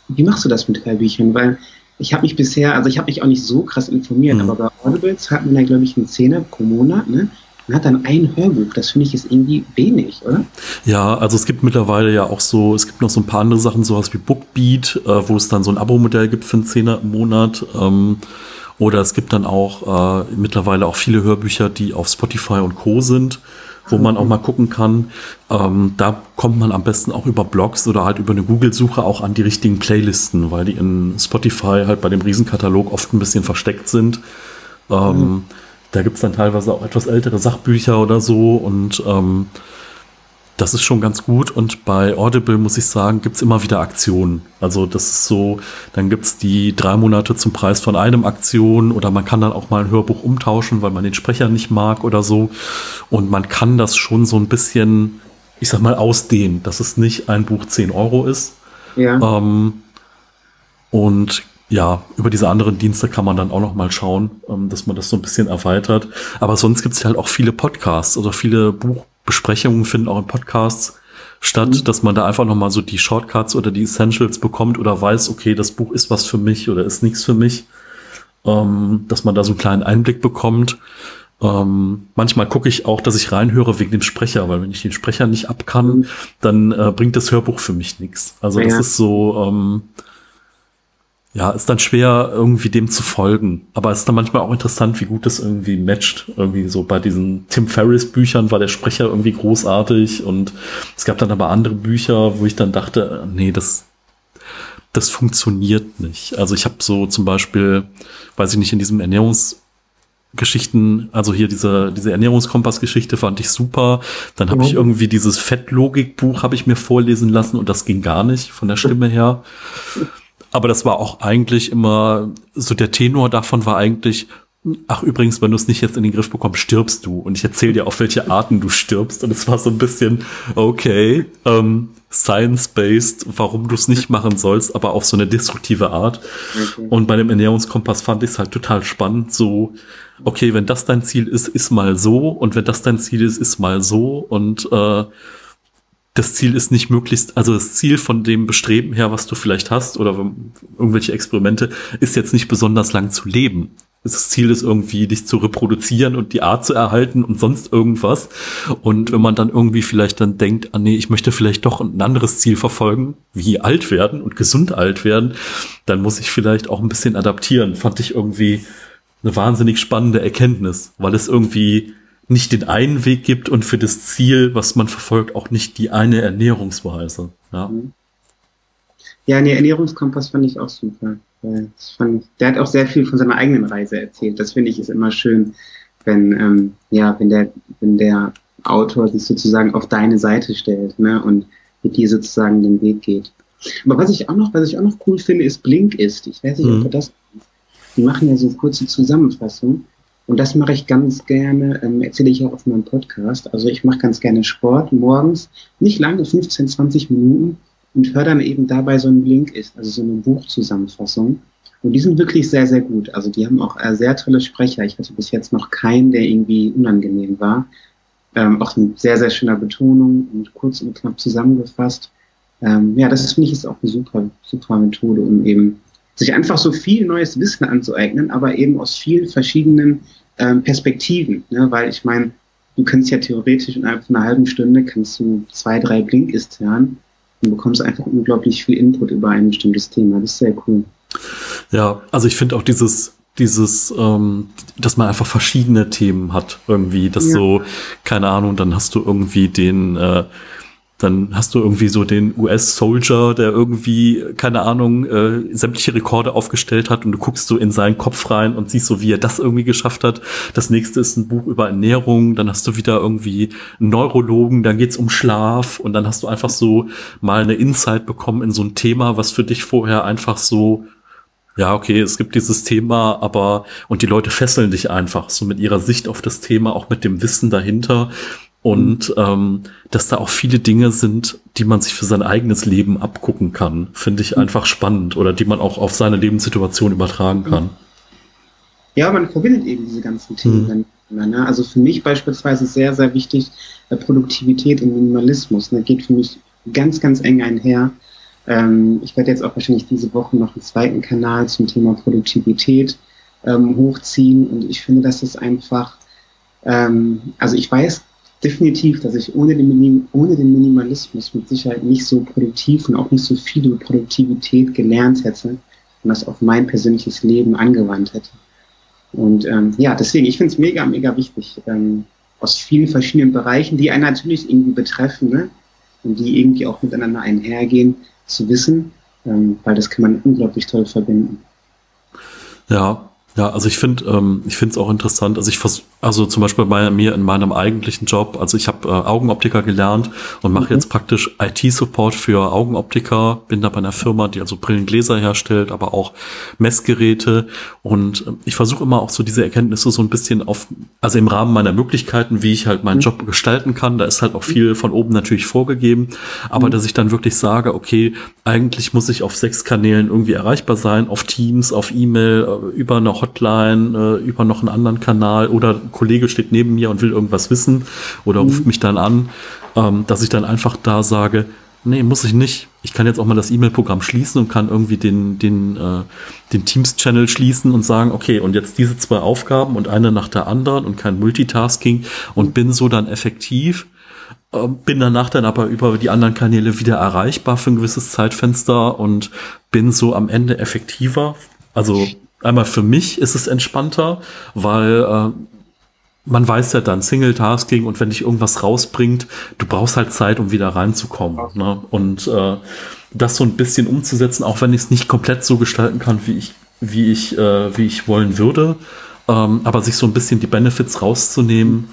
wie machst du das mit Hörbüchern? Weil ich habe mich bisher, also ich habe mich auch nicht so krass informiert, mhm. aber bei Audibles hat man ja, glaube ich, einen Zehner pro Monat, ne? Man hat dann ein Hörbuch, das finde ich ist irgendwie wenig, oder? Ja, also es gibt mittlerweile ja auch so, es gibt noch so ein paar andere Sachen, sowas wie Bookbeat, äh, wo es dann so ein Abo-Modell gibt für einen Zehner im Monat. Ähm, oder es gibt dann auch äh, mittlerweile auch viele Hörbücher, die auf Spotify und Co. sind, wo man auch mal gucken kann. Ähm, da kommt man am besten auch über Blogs oder halt über eine Google-Suche auch an die richtigen Playlisten, weil die in Spotify halt bei dem Riesenkatalog oft ein bisschen versteckt sind. Ähm, mhm. Da gibt's dann teilweise auch etwas ältere Sachbücher oder so und ähm, das ist schon ganz gut und bei Audible muss ich sagen, gibt's immer wieder Aktionen. Also das ist so, dann gibt's die drei Monate zum Preis von einem Aktion oder man kann dann auch mal ein Hörbuch umtauschen, weil man den Sprecher nicht mag oder so. Und man kann das schon so ein bisschen, ich sag mal, ausdehnen, dass es nicht ein Buch 10 Euro ist. Ja. Ähm, und ja, über diese anderen Dienste kann man dann auch noch mal schauen, ähm, dass man das so ein bisschen erweitert. Aber sonst gibt's halt auch viele Podcasts oder viele Buch Besprechungen finden auch in Podcasts statt, mhm. dass man da einfach nochmal so die Shortcuts oder die Essentials bekommt oder weiß, okay, das Buch ist was für mich oder ist nichts für mich. Ähm, dass man da so einen kleinen Einblick bekommt. Ähm, manchmal gucke ich auch, dass ich reinhöre wegen dem Sprecher, weil wenn ich den Sprecher nicht ab kann, mhm. dann äh, bringt das Hörbuch für mich nichts. Also ja. das ist so, ähm, ja, ist dann schwer, irgendwie dem zu folgen. Aber es ist dann manchmal auch interessant, wie gut das irgendwie matcht. Irgendwie so bei diesen Tim Ferriss Büchern war der Sprecher irgendwie großartig und es gab dann aber andere Bücher, wo ich dann dachte, nee, das, das funktioniert nicht. Also ich habe so zum Beispiel, weiß ich nicht, in diesem Ernährungsgeschichten, also hier diese, diese Ernährungskompass-Geschichte fand ich super. Dann habe mhm. ich irgendwie dieses Fettlogik-Buch habe ich mir vorlesen lassen und das ging gar nicht von der Stimme her. Aber das war auch eigentlich immer, so der Tenor davon war eigentlich, ach übrigens, wenn du es nicht jetzt in den Griff bekommst, stirbst du. Und ich erzähle dir auf welche Arten du stirbst. Und es war so ein bisschen, okay, ähm, science-based, warum du es nicht machen sollst, aber auf so eine destruktive Art. Okay. Und bei dem Ernährungskompass fand ich es halt total spannend, so, okay, wenn das dein Ziel ist, ist mal so. Und wenn das dein Ziel ist, ist mal so. Und äh, das Ziel ist nicht möglichst, also das Ziel von dem Bestreben her, was du vielleicht hast oder irgendwelche Experimente, ist jetzt nicht besonders lang zu leben. Das Ziel ist irgendwie, dich zu reproduzieren und die Art zu erhalten und sonst irgendwas. Und wenn man dann irgendwie vielleicht dann denkt, ah nee, ich möchte vielleicht doch ein anderes Ziel verfolgen, wie alt werden und gesund alt werden, dann muss ich vielleicht auch ein bisschen adaptieren. Fand ich irgendwie eine wahnsinnig spannende Erkenntnis, weil es irgendwie nicht den einen Weg gibt und für das Ziel, was man verfolgt, auch nicht die eine Ernährungsweise. Ja, mhm. ja nee, Ernährungskompass fand ich auch super. Fand, der hat auch sehr viel von seiner eigenen Reise erzählt. Das finde ich ist immer schön, wenn, ähm, ja, wenn der, wenn der Autor sich sozusagen auf deine Seite stellt, ne, und mit dir sozusagen den Weg geht. Aber was ich auch noch, was ich auch noch cool finde, ist Blinkist. Ich weiß nicht, mhm. ob du das, die machen ja so kurze Zusammenfassungen. Und das mache ich ganz gerne, ähm, erzähle ich auch auf meinem Podcast. Also ich mache ganz gerne Sport morgens, nicht lange, 15, 20 Minuten und höre dann eben dabei so ein Link ist, also so eine Buchzusammenfassung. Und die sind wirklich sehr, sehr gut. Also die haben auch äh, sehr tolle Sprecher. Ich hatte bis jetzt noch keinen, der irgendwie unangenehm war. Ähm, auch eine sehr, sehr schöner Betonung und kurz und knapp zusammengefasst. Ähm, ja, das finde ich ist auch eine super, super Methode, um eben sich einfach so viel neues Wissen anzueignen, aber eben aus vielen verschiedenen ähm, Perspektiven. Ne? Weil ich meine, du kannst ja theoretisch innerhalb von einer halben Stunde kannst du zwei, drei Blinkist hören und bekommst einfach unglaublich viel Input über ein bestimmtes Thema. Das ist sehr cool. Ja, also ich finde auch dieses dieses, ähm, dass man einfach verschiedene Themen hat irgendwie, dass ja. so, keine Ahnung, dann hast du irgendwie den äh, dann hast du irgendwie so den US-Soldier, der irgendwie, keine Ahnung, äh, sämtliche Rekorde aufgestellt hat und du guckst so in seinen Kopf rein und siehst so, wie er das irgendwie geschafft hat. Das nächste ist ein Buch über Ernährung, dann hast du wieder irgendwie einen Neurologen, dann geht's um Schlaf und dann hast du einfach so mal eine Insight bekommen in so ein Thema, was für dich vorher einfach so ja, okay, es gibt dieses Thema, aber und die Leute fesseln dich einfach so mit ihrer Sicht auf das Thema, auch mit dem Wissen dahinter und ähm, dass da auch viele Dinge sind, die man sich für sein eigenes Leben abgucken kann, finde ich einfach spannend oder die man auch auf seine Lebenssituation übertragen kann. Ja, man verbindet eben diese ganzen Themen. Mhm. Ne? Also für mich beispielsweise sehr, sehr wichtig äh, Produktivität und Minimalismus. Das ne? geht für mich ganz, ganz eng einher. Ähm, ich werde jetzt auch wahrscheinlich diese Woche noch einen zweiten Kanal zum Thema Produktivität ähm, hochziehen und ich finde, dass es einfach, ähm, also ich weiß definitiv, dass ich ohne den, Minim ohne den Minimalismus mit Sicherheit nicht so produktiv und auch nicht so viel über Produktivität gelernt hätte und das auf mein persönliches Leben angewandt hätte. Und ähm, ja, deswegen, ich finde es mega, mega wichtig, ähm, aus vielen verschiedenen Bereichen, die einen natürlich irgendwie betreffen ne? und die irgendwie auch miteinander einhergehen, zu wissen, ähm, weil das kann man unglaublich toll verbinden. Ja, ja, also ich finde, ähm, ich finde es auch interessant. Also ich vers also zum Beispiel bei mir in meinem eigentlichen Job, also ich habe äh, Augenoptiker gelernt und mache mhm. jetzt praktisch IT-Support für Augenoptiker, bin da bei einer Firma, die also Brillengläser herstellt, aber auch Messgeräte und äh, ich versuche immer auch so diese Erkenntnisse so ein bisschen auf, also im Rahmen meiner Möglichkeiten, wie ich halt meinen mhm. Job gestalten kann, da ist halt auch viel von oben natürlich vorgegeben, aber mhm. dass ich dann wirklich sage, okay, eigentlich muss ich auf sechs Kanälen irgendwie erreichbar sein, auf Teams, auf E-Mail, äh, über eine Hotline, äh, über noch einen anderen Kanal oder Kollege steht neben mir und will irgendwas wissen oder mhm. ruft mich dann an, ähm, dass ich dann einfach da sage, nee, muss ich nicht. Ich kann jetzt auch mal das E-Mail-Programm schließen und kann irgendwie den, den, äh, den Teams-Channel schließen und sagen, okay, und jetzt diese zwei Aufgaben und eine nach der anderen und kein Multitasking und bin so dann effektiv. äh, bin danach dann aber über die anderen Kanäle wieder erreichbar für ein gewisses Zeitfenster und bin so am Ende effektiver. Also einmal für mich ist es entspannter, weil äh, man weiß ja dann Single-Tasking und wenn dich irgendwas rausbringt, du brauchst halt Zeit, um wieder reinzukommen. Ne? Und äh, das so ein bisschen umzusetzen, auch wenn ich es nicht komplett so gestalten kann, wie ich, wie ich, äh, wie ich wollen würde, ähm, aber sich so ein bisschen die Benefits rauszunehmen,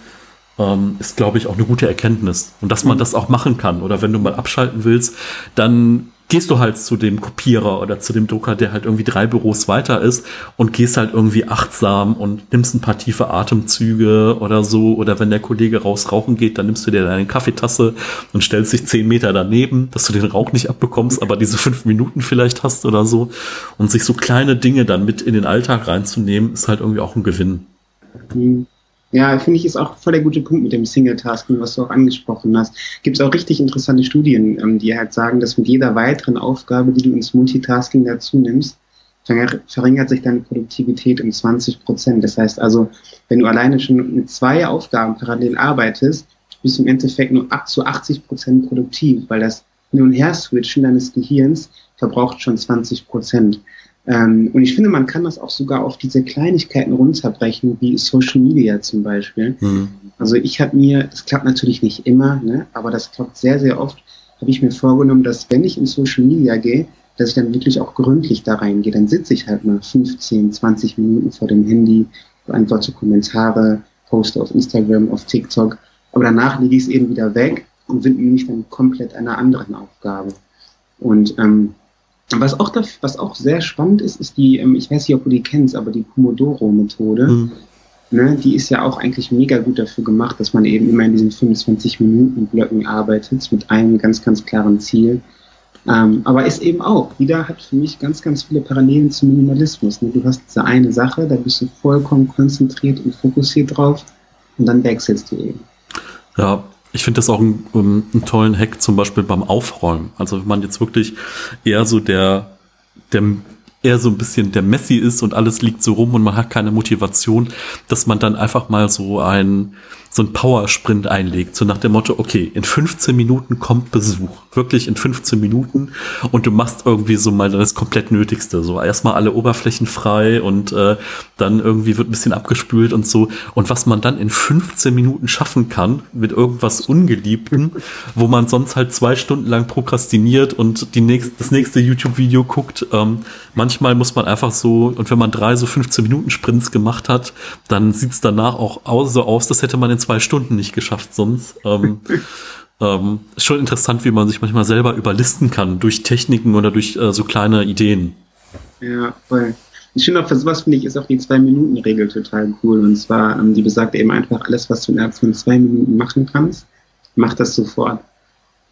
ähm, ist, glaube ich, auch eine gute Erkenntnis. Und dass man mhm. das auch machen kann. Oder wenn du mal abschalten willst, dann gehst du halt zu dem Kopierer oder zu dem Drucker, der halt irgendwie drei Büros weiter ist und gehst halt irgendwie achtsam und nimmst ein paar tiefe Atemzüge oder so. Oder wenn der Kollege raus rauchen geht, dann nimmst du dir deine Kaffeetasse und stellst dich zehn Meter daneben, dass du den Rauch nicht abbekommst, aber diese fünf Minuten vielleicht hast oder so. Und sich so kleine Dinge dann mit in den Alltag reinzunehmen, ist halt irgendwie auch ein Gewinn. Mhm. Ja, finde ich, ist auch voll der gute Punkt mit dem Single-Tasking, was du auch angesprochen hast. Gibt es auch richtig interessante Studien, ähm, die halt sagen, dass mit jeder weiteren Aufgabe, die du ins Multitasking dazu nimmst, verringert sich deine Produktivität um 20 Prozent. Das heißt also, wenn du alleine schon mit zwei Aufgaben parallel arbeitest, bist du im Endeffekt nur ab zu 80 Prozent produktiv, weil das Hin- und Her-Switchen deines Gehirns verbraucht schon 20 Prozent. Ähm, und ich finde, man kann das auch sogar auf diese Kleinigkeiten runterbrechen, wie Social Media zum Beispiel. Mhm. Also ich habe mir, das klappt natürlich nicht immer, ne, aber das klappt sehr, sehr oft, habe ich mir vorgenommen, dass wenn ich in Social Media gehe, dass ich dann wirklich auch gründlich da reingehe. Dann sitze ich halt mal 15, 20 Minuten vor dem Handy, beantworte Kommentare, poste auf Instagram, auf TikTok, aber danach lege ich es eben wieder weg und widme mich dann komplett einer anderen Aufgabe. Und ähm, was auch, da, was auch sehr spannend ist, ist die, ähm, ich weiß nicht, ob du die kennst, aber die Pomodoro-Methode. Mhm. Ne, die ist ja auch eigentlich mega gut dafür gemacht, dass man eben immer in diesen 25-Minuten-Blöcken arbeitet mit einem ganz, ganz klaren Ziel. Ähm, aber ist eben auch, wieder hat für mich ganz, ganz viele Parallelen zum Minimalismus. Ne? Du hast diese eine Sache, da bist du vollkommen konzentriert und fokussiert drauf und dann wechselst du eben. Ja, ich finde das auch einen, einen tollen Hack zum Beispiel beim Aufräumen. Also wenn man jetzt wirklich eher so der, der eher so ein bisschen der Messi ist und alles liegt so rum und man hat keine Motivation, dass man dann einfach mal so ein so ein Powersprint einlegt, so nach dem Motto, okay, in 15 Minuten kommt Besuch, wirklich in 15 Minuten. Und du machst irgendwie so mal das komplett Nötigste, so erstmal alle Oberflächen frei und äh, dann irgendwie wird ein bisschen abgespült und so. Und was man dann in 15 Minuten schaffen kann mit irgendwas Ungeliebten, wo man sonst halt zwei Stunden lang prokrastiniert und die nächst, das nächste YouTube-Video guckt, ähm, manchmal muss man einfach so und wenn man drei so 15 Minuten Sprints gemacht hat, dann sieht's danach auch aus, so aus, das hätte man in zwei Stunden nicht geschafft sonst. Ähm, ähm, ist schon interessant, wie man sich manchmal selber überlisten kann durch Techniken oder durch äh, so kleine Ideen. Ja, voll. Ich finde auch, für sowas finde ich, ist auch die Zwei-Minuten-Regel total cool. Und zwar, ähm, die besagt eben einfach, alles, was du innerhalb von zwei Minuten machen kannst, mach das sofort.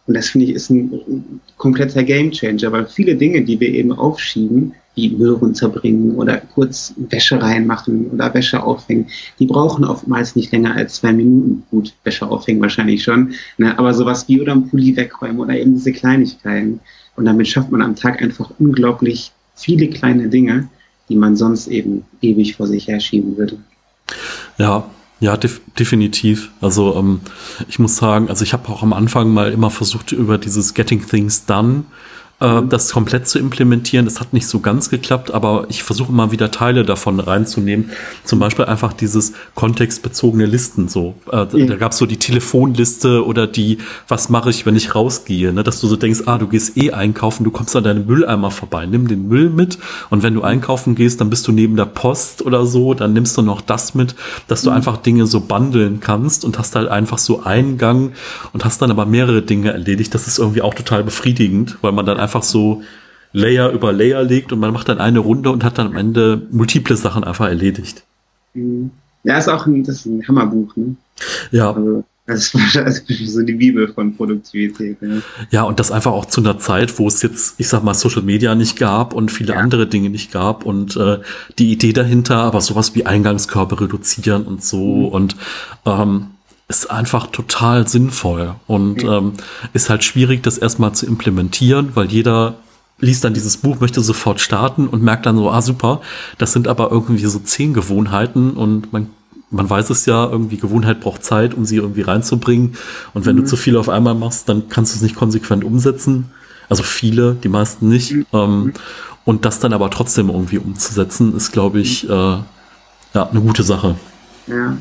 Und das finde ich ist ein, kompletter Gamechanger, weil viele Dinge, die wir eben aufschieben, wie Müll runterbringen oder kurz Wäsche reinmachen oder Wäsche aufhängen. Die brauchen oftmals nicht länger als zwei Minuten. Gut, Wäsche aufhängen wahrscheinlich schon, ne? aber sowas wie oder ein Pulli wegräumen oder eben diese Kleinigkeiten. Und damit schafft man am Tag einfach unglaublich viele kleine Dinge, die man sonst eben ewig vor sich herschieben würde. Ja, ja, def definitiv. Also ähm, ich muss sagen, also ich habe auch am Anfang mal immer versucht, über dieses Getting Things Done äh, das komplett zu implementieren. Das hat nicht so ganz geklappt, aber ich versuche immer wieder Teile davon reinzunehmen. Zum Beispiel einfach dieses kontextbezogene Listen. So, äh, mhm. da gab es so die Telefonliste oder die, was mache ich, wenn ich rausgehe, ne? dass du so denkst, ah, du gehst eh einkaufen, du kommst an deinem Mülleimer vorbei, nimm den Müll mit und wenn du einkaufen gehst, dann bist du neben der Post oder so, dann nimmst du noch das mit, dass du mhm. einfach Dinge so bundeln kannst und hast halt einfach so Eingang und hast dann aber mehrere Dinge erledigt. Das ist irgendwie auch total befriedigend, weil man dann einfach einfach so Layer über Layer legt und man macht dann eine Runde und hat dann am Ende multiple Sachen einfach erledigt. Mhm. Ja, ist auch ein, das ist ein Hammerbuch, ne? Ja. Also, das war also so die Bibel von Produktivität. Ne? Ja, und das einfach auch zu einer Zeit, wo es jetzt, ich sag mal, Social Media nicht gab und viele ja. andere Dinge nicht gab und äh, die Idee dahinter, aber sowas wie Eingangskörper reduzieren und so mhm. und ähm, ist einfach total sinnvoll und ähm, ist halt schwierig, das erstmal zu implementieren, weil jeder liest dann dieses Buch, möchte sofort starten und merkt dann so, ah super, das sind aber irgendwie so zehn Gewohnheiten und man man weiß es ja, irgendwie Gewohnheit braucht Zeit, um sie irgendwie reinzubringen. Und wenn mhm. du zu viel auf einmal machst, dann kannst du es nicht konsequent umsetzen. Also viele, die meisten nicht. Mhm. Ähm, und das dann aber trotzdem irgendwie umzusetzen, ist, glaube ich, äh, ja, eine gute Sache. Ja.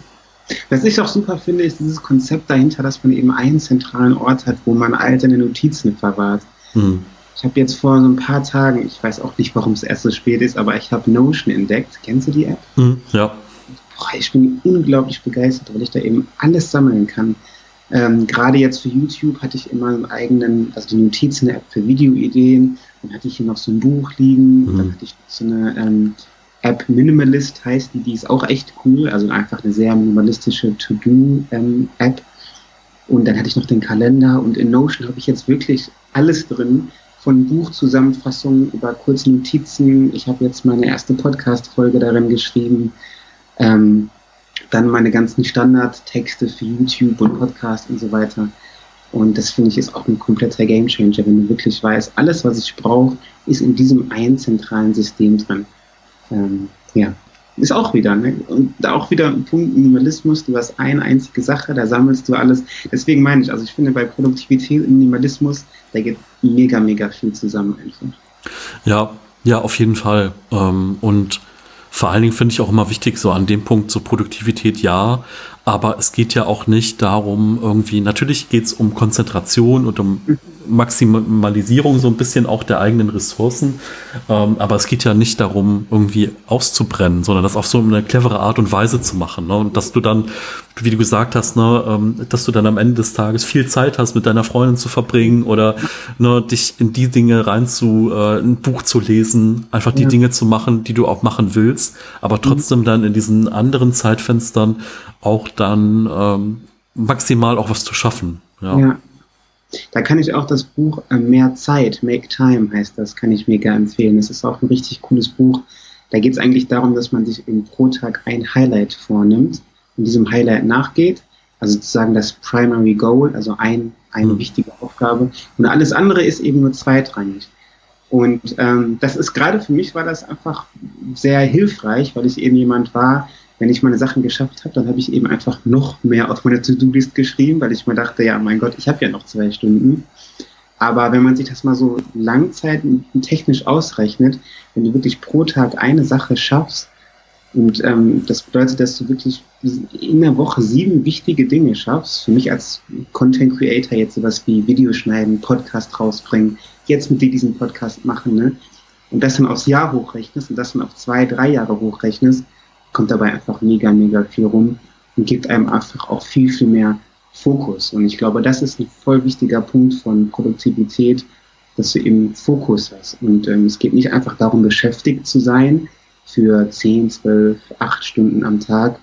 Was ich auch super finde, ist dieses Konzept dahinter, dass man eben einen zentralen Ort hat, wo man alte Notizen verwahrt. Mhm. Ich habe jetzt vor so ein paar Tagen, ich weiß auch nicht, warum es erst so spät ist, aber ich habe Notion entdeckt. Kennst du die App? Mhm, ja. Boah, ich bin unglaublich begeistert, weil ich da eben alles sammeln kann. Ähm, Gerade jetzt für YouTube hatte ich immer einen eigenen, also die Notizen-App für Videoideen. Dann hatte ich hier noch so ein Buch liegen. Mhm. Dann hatte ich so eine ähm, App Minimalist heißt die, die ist auch echt cool. Also einfach eine sehr minimalistische To-Do-App. Ähm, und dann hatte ich noch den Kalender und in Notion habe ich jetzt wirklich alles drin, von Buchzusammenfassungen über kurze Notizen. Ich habe jetzt meine erste Podcast-Folge darin geschrieben. Ähm, dann meine ganzen Standardtexte für YouTube und Podcast und so weiter. Und das finde ich ist auch ein kompletter Gamechanger, wenn du wirklich weißt, alles, was ich brauche, ist in diesem einen zentralen System drin. Ähm, ja, ist auch wieder, ne? Und da auch wieder ein Punkt Minimalismus, du hast eine einzige Sache, da sammelst du alles. Deswegen meine ich, also ich finde bei Produktivität und Minimalismus, da geht mega, mega viel zusammen einfach. Ja, ja, auf jeden Fall. Ähm, und vor allen Dingen finde ich auch immer wichtig, so an dem Punkt, so Produktivität ja, aber es geht ja auch nicht darum, irgendwie, natürlich geht es um Konzentration und um Maximalisierung so ein bisschen auch der eigenen Ressourcen. Ähm, aber es geht ja nicht darum, irgendwie auszubrennen, sondern das auf so eine clevere Art und Weise zu machen. Ne? Und dass du dann, wie du gesagt hast, ne, ähm, dass du dann am Ende des Tages viel Zeit hast, mit deiner Freundin zu verbringen oder ne, dich in die Dinge rein zu, äh, ein Buch zu lesen, einfach die ja. Dinge zu machen, die du auch machen willst, aber mhm. trotzdem mhm. dann in diesen anderen Zeitfenstern auch dann ähm, maximal auch was zu schaffen. ja. ja. Da kann ich auch das Buch äh, Mehr Zeit, Make Time heißt das, kann ich mega empfehlen. Das ist auch ein richtig cooles Buch. Da geht es eigentlich darum, dass man sich eben pro Tag ein Highlight vornimmt und diesem Highlight nachgeht. Also sozusagen das Primary Goal, also ein, eine mhm. wichtige Aufgabe. Und alles andere ist eben nur zweitrangig. Und ähm, das ist gerade für mich war das einfach sehr hilfreich, weil ich eben jemand war, wenn ich meine Sachen geschafft habe, dann habe ich eben einfach noch mehr auf meine To-Do-List geschrieben, weil ich mir dachte, ja, mein Gott, ich habe ja noch zwei Stunden. Aber wenn man sich das mal so langzeit technisch ausrechnet, wenn du wirklich pro Tag eine Sache schaffst, und ähm, das bedeutet, dass du wirklich in der Woche sieben wichtige Dinge schaffst. Für mich als Content Creator jetzt sowas wie Videoschneiden, Podcast rausbringen, jetzt mit dir diesen Podcast machen, ne? Und das dann aufs Jahr hochrechnest und das dann auf zwei, drei Jahre hochrechnest, kommt dabei einfach mega, mega viel rum und gibt einem einfach auch viel, viel mehr Fokus. Und ich glaube, das ist ein voll wichtiger Punkt von Produktivität, dass du eben Fokus hast. Und ähm, es geht nicht einfach darum, beschäftigt zu sein für 10, 12, 8 Stunden am Tag,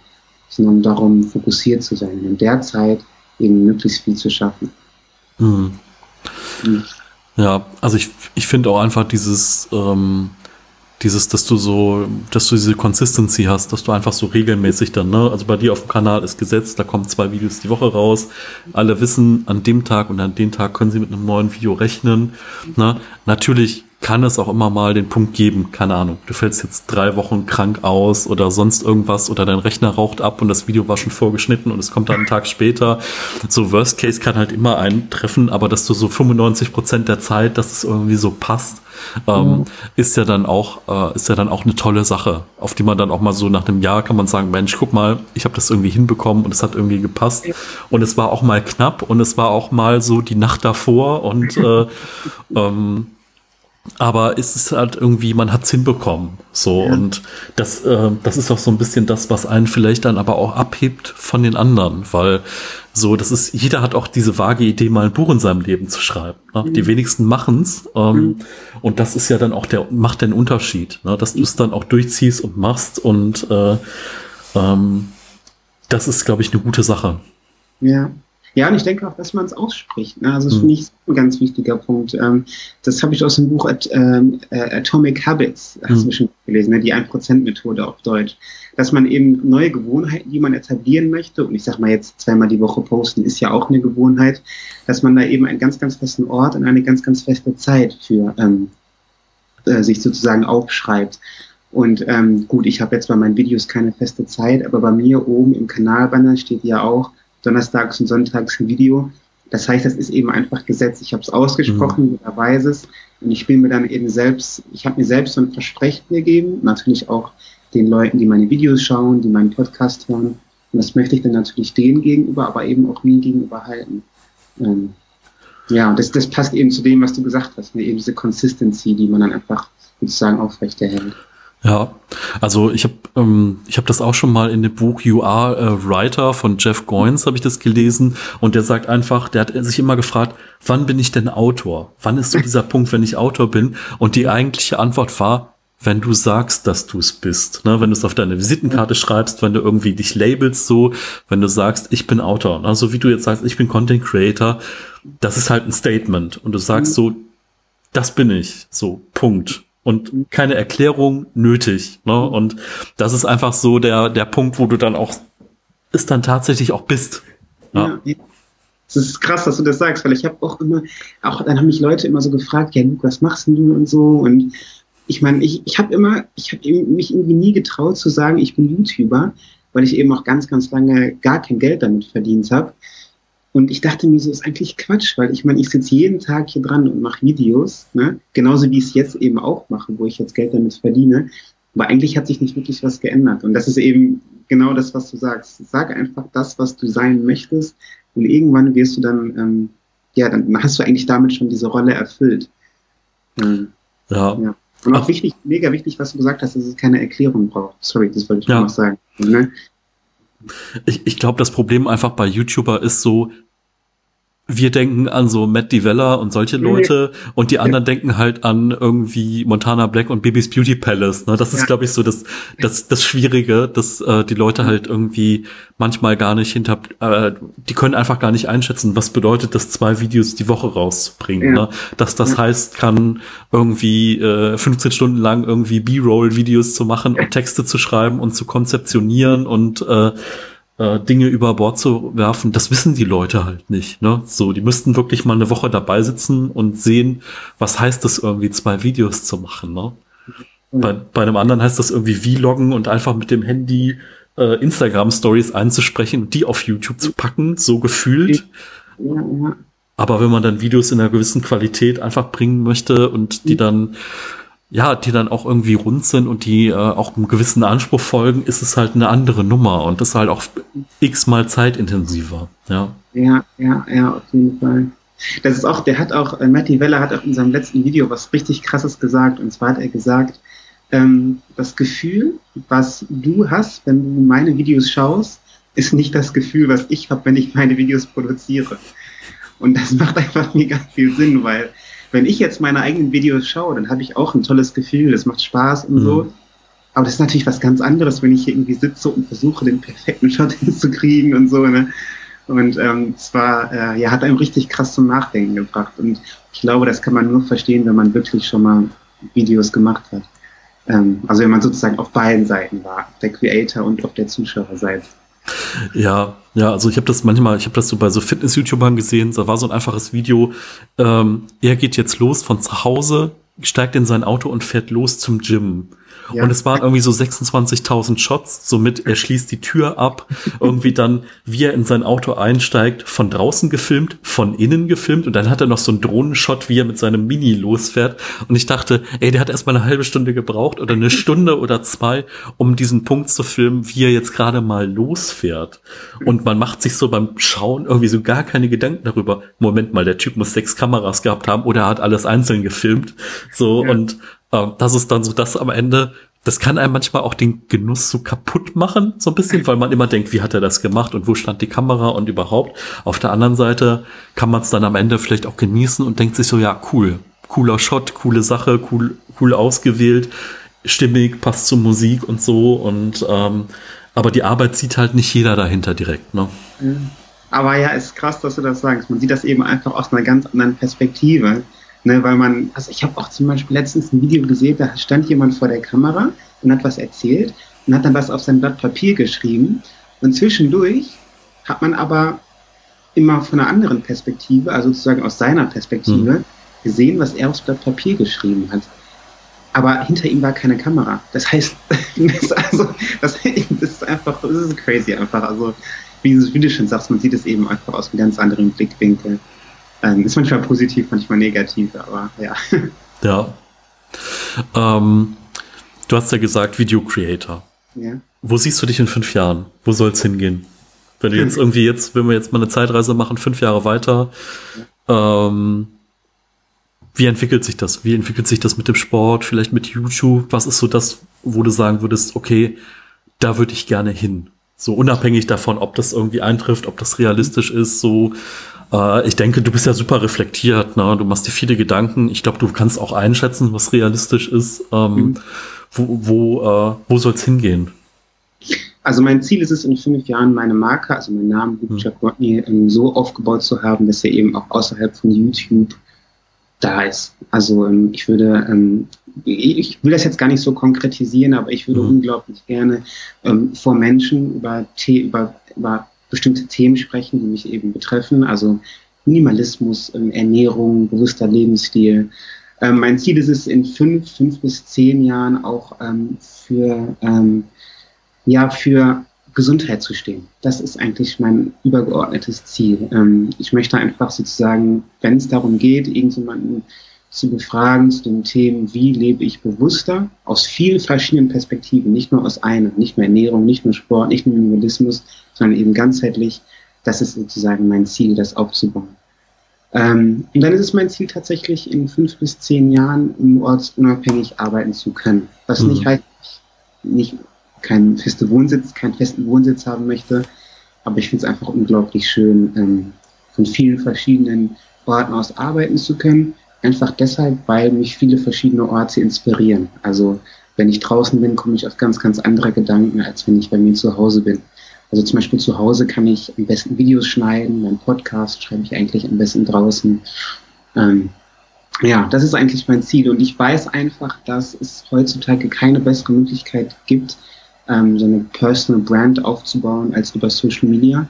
sondern darum, fokussiert zu sein und in der Zeit eben möglichst viel zu schaffen. Mhm. Ja, also ich, ich finde auch einfach dieses, ähm, dieses, dass du so, dass du diese Consistency hast, dass du einfach so regelmäßig dann, ne, also bei dir auf dem Kanal ist gesetzt, da kommen zwei Videos die Woche raus. Alle wissen, an dem Tag und an dem Tag können sie mit einem neuen Video rechnen. Ne? Natürlich kann es auch immer mal den Punkt geben, keine Ahnung, du fällst jetzt drei Wochen krank aus oder sonst irgendwas oder dein Rechner raucht ab und das Video war schon vorgeschnitten und es kommt dann einen Tag später. So Worst Case kann halt immer eintreffen, aber dass du so 95 Prozent der Zeit, dass es irgendwie so passt, ähm, mhm. ist ja dann auch äh, ist ja dann auch eine tolle Sache, auf die man dann auch mal so nach einem Jahr kann man sagen, Mensch, guck mal, ich habe das irgendwie hinbekommen und es hat irgendwie gepasst ja. und es war auch mal knapp und es war auch mal so die Nacht davor und äh, ähm, aber es ist halt irgendwie, man hat's hinbekommen. So, ja. und das, äh, das ist auch so ein bisschen das, was einen vielleicht dann aber auch abhebt von den anderen, weil so, das ist, jeder hat auch diese vage Idee, mal ein Buch in seinem Leben zu schreiben. Ne? Mhm. Die wenigsten machen's. Ähm, mhm. Und das ist ja dann auch der, macht den Unterschied, ne? dass du es dann auch durchziehst und machst und äh, ähm, das ist, glaube ich, eine gute Sache. Ja, ja, und ich denke auch, dass man es ausspricht. Ne? Also das mhm. finde ich ein ganz wichtiger Punkt. Ähm, das habe ich aus dem Buch At, ähm, äh, Atomic Habits, hast mhm. du schon gelesen, ne? die 1%-Methode auf Deutsch. Dass man eben neue Gewohnheiten, die man etablieren möchte, und ich sage mal jetzt zweimal die Woche posten, ist ja auch eine Gewohnheit, dass man da eben einen ganz, ganz festen Ort und eine ganz, ganz feste Zeit für ähm, äh, sich sozusagen aufschreibt. Und ähm, gut, ich habe jetzt bei meinen Videos keine feste Zeit, aber bei mir oben im Kanalbanner steht ja auch donnerstags und sonntags ein Video. Das heißt, das ist eben einfach Gesetz. Ich habe es ausgesprochen, mhm. jeder weiß es. Und ich bin mir dann eben selbst, ich habe mir selbst so ein Versprechen gegeben, natürlich auch den Leuten, die meine Videos schauen, die meinen Podcast hören. Und das möchte ich dann natürlich denen gegenüber, aber eben auch mir gegenüber halten. Ähm, ja, das, das passt eben zu dem, was du gesagt hast, ne? eben diese Consistency, die man dann einfach sozusagen aufrechterhält. Ja, also ich habe ähm, ich habe das auch schon mal in dem Buch You Are a Writer von Jeff Goins habe ich das gelesen und der sagt einfach, der hat sich immer gefragt, wann bin ich denn Autor? Wann ist so dieser Punkt, wenn ich Autor bin? Und die eigentliche Antwort war, wenn du sagst, dass du es bist, ne? wenn du es auf deine Visitenkarte schreibst, wenn du irgendwie dich labelst so, wenn du sagst, ich bin Autor, ne? so wie du jetzt sagst, ich bin Content Creator, das ist halt ein Statement und du sagst so, das bin ich, so Punkt und keine Erklärung nötig. Ne? Und das ist einfach so der, der Punkt, wo du dann auch es dann tatsächlich auch bist. Ja. ja. Es ist krass, dass du das sagst, weil ich habe auch immer, auch dann haben mich Leute immer so gefragt, ja Luke, was machst du und so und ich meine, ich, ich habe immer, ich habe mich irgendwie nie getraut zu sagen, ich bin YouTuber, weil ich eben auch ganz, ganz lange gar kein Geld damit verdient habe. Und ich dachte mir so, ist eigentlich Quatsch, weil ich meine, ich sitze jeden Tag hier dran und mache Videos, ne? genauso wie ich es jetzt eben auch mache, wo ich jetzt Geld damit verdiene. Aber eigentlich hat sich nicht wirklich was geändert. Und das ist eben genau das, was du sagst. Sag einfach das, was du sein möchtest. Und irgendwann wirst du dann, ähm, ja, dann hast du eigentlich damit schon diese Rolle erfüllt. Ähm, ja. ja. Und auch wichtig, mega wichtig, was du gesagt hast, dass es keine Erklärung braucht. Sorry, das wollte ich ja. noch sagen. Ne? Ich, ich glaube, das Problem einfach bei YouTuber ist so, wir denken an so Matt Develler und solche Leute ja. und die anderen ja. denken halt an irgendwie Montana Black und Baby's Beauty Palace. Ne? Das ist, ja. glaube ich, so das, das, das Schwierige, dass äh, die Leute halt irgendwie manchmal gar nicht hinter, äh, die können einfach gar nicht einschätzen, was bedeutet das, zwei Videos die Woche rauszubringen. Ne? Dass das heißt, kann irgendwie äh, 15 Stunden lang irgendwie B-Roll-Videos zu machen und Texte zu schreiben und zu konzeptionieren und äh, äh, Dinge über Bord zu werfen, das wissen die Leute halt nicht. Ne? So, die müssten wirklich mal eine Woche dabei sitzen und sehen, was heißt das irgendwie, zwei Videos zu machen. Ne? Mhm. Bei, bei einem anderen heißt das irgendwie Vloggen und einfach mit dem Handy äh, Instagram-Stories einzusprechen und die auf YouTube zu packen, so gefühlt. Ja. Aber wenn man dann Videos in einer gewissen Qualität einfach bringen möchte und die mhm. dann ja, die dann auch irgendwie rund sind und die äh, auch einem gewissen Anspruch folgen, ist es halt eine andere Nummer und das ist halt auch x-mal zeitintensiver. Ja. ja, ja, ja, auf jeden Fall. Das ist auch, der hat auch, äh, Matty Weller hat auch in seinem letzten Video was richtig krasses gesagt und zwar hat er gesagt, ähm, das Gefühl, was du hast, wenn du meine Videos schaust, ist nicht das Gefühl, was ich habe, wenn ich meine Videos produziere. Und das macht einfach mega viel Sinn, weil wenn ich jetzt meine eigenen Videos schaue, dann habe ich auch ein tolles Gefühl, das macht Spaß und mhm. so. Aber das ist natürlich was ganz anderes, wenn ich hier irgendwie sitze und versuche, den perfekten Shot hinzukriegen und so. Ne? Und ähm, zwar, äh, ja, hat einem richtig krass zum Nachdenken gebracht. Und ich glaube, das kann man nur verstehen, wenn man wirklich schon mal Videos gemacht hat. Ähm, also wenn man sozusagen auf beiden Seiten war, auf der Creator und auf der Zuschauerseite. Ja, ja, also ich habe das manchmal, ich habe das so bei so Fitness-YouTubern gesehen, da war so ein einfaches Video, ähm, er geht jetzt los von zu Hause, steigt in sein Auto und fährt los zum Gym. Ja. Und es waren irgendwie so 26.000 Shots, somit er schließt die Tür ab, irgendwie dann, wie er in sein Auto einsteigt, von draußen gefilmt, von innen gefilmt und dann hat er noch so einen Drohnenshot, wie er mit seinem Mini losfährt. Und ich dachte, ey, der hat erstmal eine halbe Stunde gebraucht oder eine Stunde oder zwei, um diesen Punkt zu filmen, wie er jetzt gerade mal losfährt. Und man macht sich so beim Schauen irgendwie so gar keine Gedanken darüber. Moment mal, der Typ muss sechs Kameras gehabt haben oder er hat alles einzeln gefilmt. So, ja. und ähm, das ist dann so das am Ende, das kann einem manchmal auch den Genuss so kaputt machen, so ein bisschen, weil man immer denkt, wie hat er das gemacht und wo stand die Kamera und überhaupt. Auf der anderen Seite kann man es dann am Ende vielleicht auch genießen und denkt sich so, ja, cool, cooler Shot, coole Sache, cool, cool ausgewählt, stimmig, passt zur Musik und so und ähm, aber die Arbeit sieht halt nicht jeder dahinter direkt, ne? Aber ja, ist krass, dass du das sagst. Man sieht das eben einfach aus einer ganz anderen Perspektive. Ne, weil man, also ich habe auch zum Beispiel letztens ein Video gesehen, da stand jemand vor der Kamera und hat was erzählt und hat dann was auf sein Blatt Papier geschrieben. Und zwischendurch hat man aber immer von einer anderen Perspektive, also sozusagen aus seiner Perspektive, mhm. gesehen, was er aufs Blatt Papier geschrieben hat. aber hinter ihm war keine Kamera. Das heißt, das, also, das, das ist einfach, das ist crazy einfach. Also, wie, wie du schon sagst, man sieht es eben einfach aus einem ganz anderen Blickwinkel. Ähm, ist manchmal positiv, manchmal negativ, aber ja. Ja. Ähm, du hast ja gesagt, Video Creator. Ja. Wo siehst du dich in fünf Jahren? Wo soll es hingehen? Wenn du jetzt irgendwie jetzt, wenn wir jetzt mal eine Zeitreise machen, fünf Jahre weiter, ähm, wie entwickelt sich das? Wie entwickelt sich das mit dem Sport, vielleicht mit YouTube? Was ist so das, wo du sagen würdest, okay, da würde ich gerne hin? So unabhängig davon, ob das irgendwie eintrifft, ob das realistisch ist, so äh, ich denke, du bist ja super reflektiert, ne? Du machst dir viele Gedanken. Ich glaube, du kannst auch einschätzen, was realistisch ist. Ähm, mhm. Wo, wo, äh, wo soll es hingehen? Also mein Ziel ist es, in fünf Jahren meine Marke, also meinen Namen Chuck hm. Rodney, ähm, so aufgebaut zu haben, dass er eben auch außerhalb von YouTube da ist. Also ähm, ich würde, ähm, ich will das jetzt gar nicht so konkretisieren, aber ich würde mhm. unglaublich gerne vor Menschen über, über, über bestimmte Themen sprechen, die mich eben betreffen. Also Minimalismus, ähm, Ernährung, bewusster Lebensstil. Ähm, mein Ziel ist es, in fünf, fünf bis zehn Jahren auch ähm, für ja, für Gesundheit zu stehen. Das ist eigentlich mein übergeordnetes Ziel. Ich möchte einfach sozusagen, wenn es darum geht, irgendjemanden zu befragen zu den Themen, wie lebe ich bewusster, aus vielen verschiedenen Perspektiven, nicht nur aus einer, nicht nur Ernährung, nicht nur Sport, nicht nur Minimalismus, sondern eben ganzheitlich, das ist sozusagen mein Ziel, das aufzubauen. Ähm, und dann ist es mein Ziel tatsächlich, in fünf bis zehn Jahren ortsunabhängig arbeiten zu können. Was mhm. nicht heißt, nicht keinen festen Wohnsitz, keinen festen Wohnsitz haben möchte. Aber ich finde es einfach unglaublich schön, ähm, von vielen verschiedenen Orten aus arbeiten zu können. Einfach deshalb, weil mich viele verschiedene Orte inspirieren. Also wenn ich draußen bin, komme ich auf ganz, ganz andere Gedanken, als wenn ich bei mir zu Hause bin. Also zum Beispiel zu Hause kann ich am besten Videos schneiden, mein Podcast schreibe ich eigentlich am besten draußen. Ähm, ja, das ist eigentlich mein Ziel. Und ich weiß einfach, dass es heutzutage keine bessere Möglichkeit gibt, ähm, so eine Personal Brand aufzubauen als über Social Media.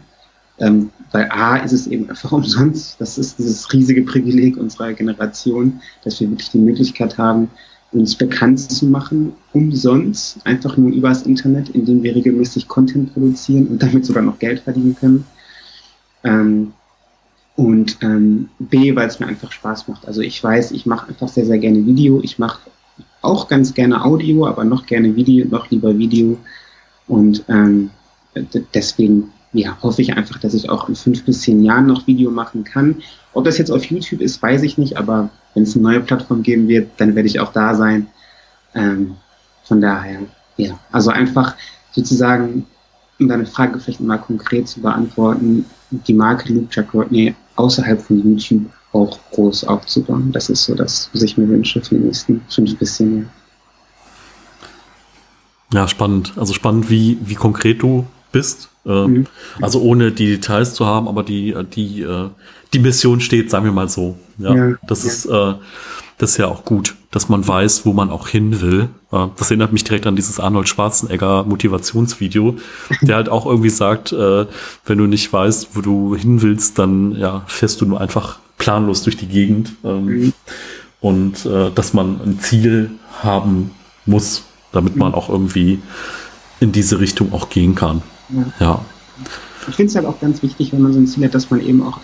Ähm, weil A ist es eben einfach umsonst. Das ist dieses riesige Privileg unserer Generation, dass wir wirklich die Möglichkeit haben, uns bekannt zu machen, umsonst, einfach nur übers Internet, indem wir regelmäßig Content produzieren und damit sogar noch Geld verdienen können. Ähm, und ähm, B, weil es mir einfach Spaß macht. Also ich weiß, ich mache einfach sehr, sehr gerne Video. Ich mache auch ganz gerne Audio, aber noch gerne Video, noch lieber Video. Und ähm, deswegen ja, hoffe ich einfach, dass ich auch in fünf bis zehn Jahren noch Video machen kann. Ob das jetzt auf YouTube ist, weiß ich nicht, aber wenn es eine neue Plattform geben wird, dann werde ich auch da sein. Ähm, von daher, ja, also einfach sozusagen, um deine Frage vielleicht mal konkret zu beantworten, die Marke Luke Jack Rodney außerhalb von YouTube auch groß aufzubauen. Das ist so das, was ich mir wünsche für die nächsten fünf bis zehn Jahre. Ja, spannend. Also spannend, wie, wie konkret du bist. Äh, mhm. Also ohne die Details zu haben, aber die, die, äh, die Mission steht, sagen wir mal so. Ja, ja das ja. ist, äh, das ist ja auch gut, dass man weiß, wo man auch hin will. Äh, das erinnert mich direkt an dieses Arnold Schwarzenegger Motivationsvideo, der halt auch irgendwie sagt, äh, wenn du nicht weißt, wo du hin willst, dann ja, fährst du nur einfach planlos durch die Gegend. Ähm, mhm. Und äh, dass man ein Ziel haben muss, damit man auch irgendwie in diese Richtung auch gehen kann. Ja. ja. Ich finde es halt auch ganz wichtig, wenn man so ein Ziel hat, dass man eben auch,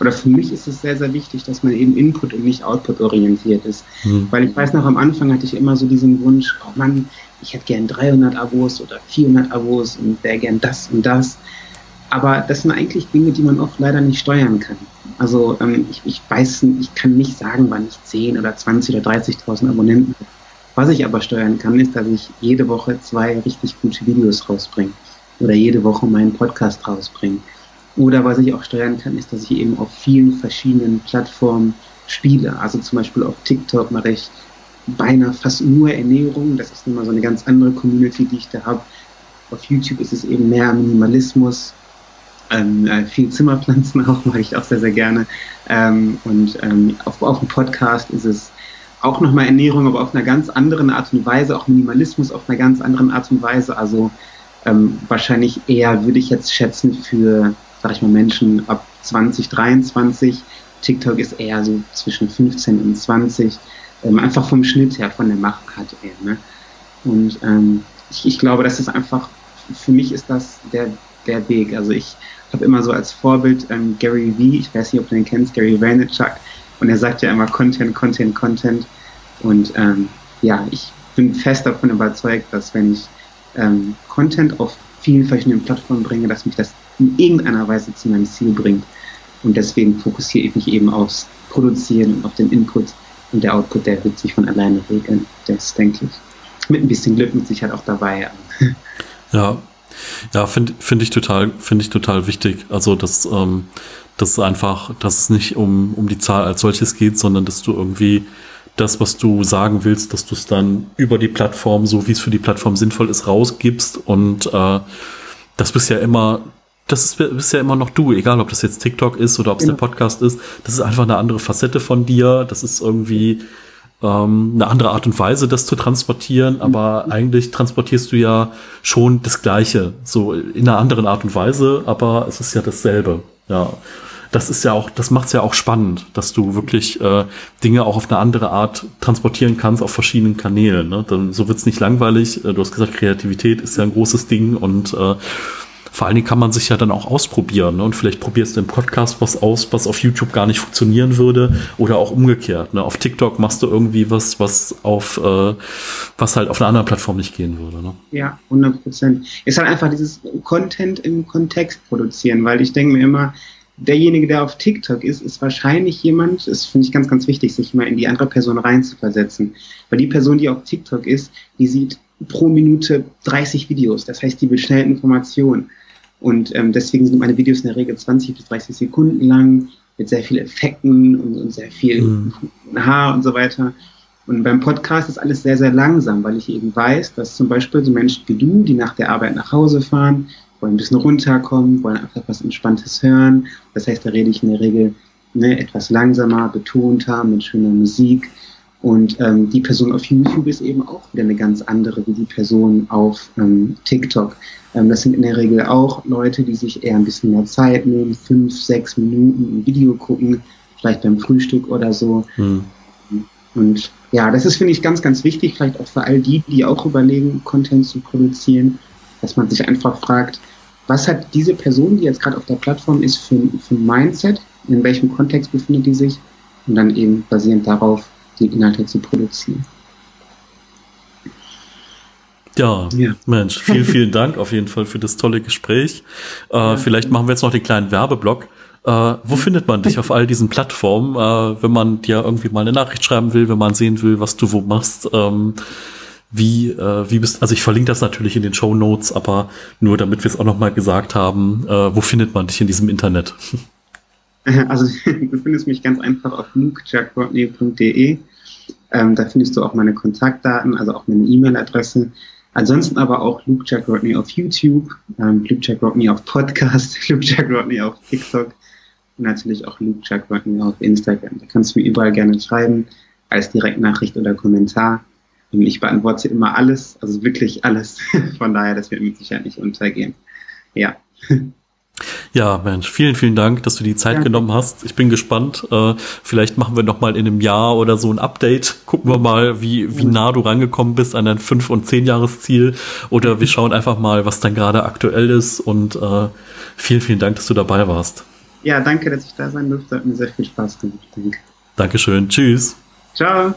oder für mich ist es sehr, sehr wichtig, dass man eben Input und nicht Output orientiert ist. Mhm. Weil ich weiß noch, am Anfang hatte ich immer so diesen Wunsch, oh Mann, ich hätte gern 300 Abos oder 400 Abos und wäre gern das und das. Aber das sind eigentlich Dinge, die man oft leider nicht steuern kann. Also ähm, ich, ich weiß, ich kann nicht sagen, wann ich 10 oder 20 oder 30.000 Abonnenten habe. Was ich aber steuern kann, ist, dass ich jede Woche zwei richtig gute Videos rausbringe oder jede Woche meinen Podcast rausbringe. Oder was ich auch steuern kann, ist, dass ich eben auf vielen verschiedenen Plattformen spiele. Also zum Beispiel auf TikTok mache ich beinahe fast nur Ernährung. Das ist immer so eine ganz andere Community, die ich da habe. Auf YouTube ist es eben mehr Minimalismus, ähm, äh, viel Zimmerpflanzen auch, mache ich auch sehr, sehr gerne. Ähm, und ähm, auf, auf dem Podcast ist es auch nochmal Ernährung, aber auf einer ganz anderen Art und Weise, auch Minimalismus auf einer ganz anderen Art und Weise. Also ähm, wahrscheinlich eher würde ich jetzt schätzen für, sag ich mal, Menschen ab 20, 23. TikTok ist eher so zwischen 15 und 20. Ähm, einfach vom Schnitt her, von der Machart her. Ne? Und ähm, ich, ich glaube, das ist einfach, für mich ist das der, der Weg. Also ich habe immer so als Vorbild ähm, Gary Vee, ich weiß nicht, ob du den kennst, Gary Vaynerchuk, und er sagt ja immer Content, Content, Content. Und ähm, ja, ich bin fest davon überzeugt, dass wenn ich ähm, Content auf vielen verschiedenen Plattformen bringe, dass mich das in irgendeiner Weise zu meinem Ziel bringt. Und deswegen fokussiere ich mich eben aufs Produzieren und auf den Input und der Output, der wird sich von alleine regeln. Das denke ich. Mit ein bisschen Glück mit Sicherheit auch dabei. Ja, ja, finde find ich total, ich total wichtig. Also, dass, ähm, dass es einfach, dass es nicht um, um die Zahl als solches geht, sondern dass du irgendwie das, was du sagen willst, dass du es dann über die Plattform, so wie es für die Plattform sinnvoll ist, rausgibst. Und äh, das bist ja immer, das ist, bist ja immer noch du, egal ob das jetzt TikTok ist oder ob es ja. der Podcast ist. Das ist einfach eine andere Facette von dir. Das ist irgendwie ähm, eine andere Art und Weise, das zu transportieren. Aber mhm. eigentlich transportierst du ja schon das Gleiche, so in einer anderen Art und Weise, aber es ist ja dasselbe. Ja das ist ja auch, das macht es ja auch spannend, dass du wirklich äh, Dinge auch auf eine andere Art transportieren kannst auf verschiedenen Kanälen. Ne? Dann, so wird's nicht langweilig. Äh, du hast gesagt, Kreativität ist ja ein großes Ding und äh, vor allen Dingen kann man sich ja dann auch ausprobieren. Ne? Und vielleicht probierst du im Podcast was aus, was auf YouTube gar nicht funktionieren würde. Oder auch umgekehrt. Ne? Auf TikTok machst du irgendwie was, was auf äh, was halt auf einer anderen Plattform nicht gehen würde. Ne? Ja, 100 Prozent. Ist halt einfach dieses Content im Kontext produzieren, weil ich denke mir immer, derjenige, der auf TikTok ist, ist wahrscheinlich jemand, das finde ich ganz, ganz wichtig, sich mal in die andere Person reinzuversetzen. Weil die Person, die auf TikTok ist, die sieht pro Minute 30 Videos. Das heißt, die will schnell Informationen. Und ähm, deswegen sind meine Videos in der Regel 20 bis 30 Sekunden lang, mit sehr vielen Effekten und, und sehr viel mhm. Haar und so weiter. Und beim Podcast ist alles sehr, sehr langsam, weil ich eben weiß, dass zum Beispiel so Menschen wie du, die nach der Arbeit nach Hause fahren, wollen ein bisschen runterkommen, wollen einfach was Entspanntes hören. Das heißt, da rede ich in der Regel ne, etwas langsamer, betonter, mit schöner Musik. Und ähm, die Person auf YouTube ist eben auch wieder eine ganz andere wie die Person auf ähm, TikTok. Ähm, das sind in der Regel auch Leute, die sich eher ein bisschen mehr Zeit nehmen, fünf, sechs Minuten ein Video gucken, vielleicht beim Frühstück oder so. Hm. Und ja, das ist, finde ich, ganz, ganz wichtig, vielleicht auch für all die, die auch überlegen, Content zu produzieren, dass man sich einfach fragt, was hat diese Person, die jetzt gerade auf der Plattform ist, für, für ein Mindset, in welchem Kontext befindet die sich und dann eben basierend darauf die Inhalte zu produzieren. Ja, ja, Mensch, vielen, vielen Dank auf jeden Fall für das tolle Gespräch. Äh, ja. Vielleicht machen wir jetzt noch den kleinen Werbeblock. Äh, wo findet man dich auf all diesen Plattformen, äh, wenn man dir irgendwie mal eine Nachricht schreiben will, wenn man sehen will, was du wo machst? Ähm, wie, äh, wie bist, also ich verlinke das natürlich in den Show Notes, aber nur damit wir es auch nochmal gesagt haben, äh, wo findet man dich in diesem Internet? Also du findest mich ganz einfach auf lukejackrodney.de. Ähm, da findest du auch meine Kontaktdaten, also auch meine E-Mail-Adresse. Ansonsten aber auch Luke Jack Rodney auf YouTube, ähm, Luke Jack Rodney auf Podcast, Luke Jack Rodney auf TikTok und natürlich auch Luke Jack Rodney auf Instagram. Da kannst du mir überall gerne schreiben, als Direktnachricht oder Kommentar. Ich beantworte immer alles, also wirklich alles. Von daher, das wird mit Sicherheit nicht untergehen. Ja. Ja, Mensch, vielen, vielen Dank, dass du die Zeit ja. genommen hast. Ich bin gespannt. Äh, vielleicht machen wir noch mal in einem Jahr oder so ein Update. Gucken wir mal, wie, wie nah du rangekommen bist an dein fünf und zehn Jahresziel. Oder wir schauen einfach mal, was dann gerade aktuell ist. Und äh, vielen, vielen Dank, dass du dabei warst. Ja, danke, dass ich da sein durfte. Hat mir sehr viel Spaß gemacht. Danke. Dankeschön. Tschüss. Ciao.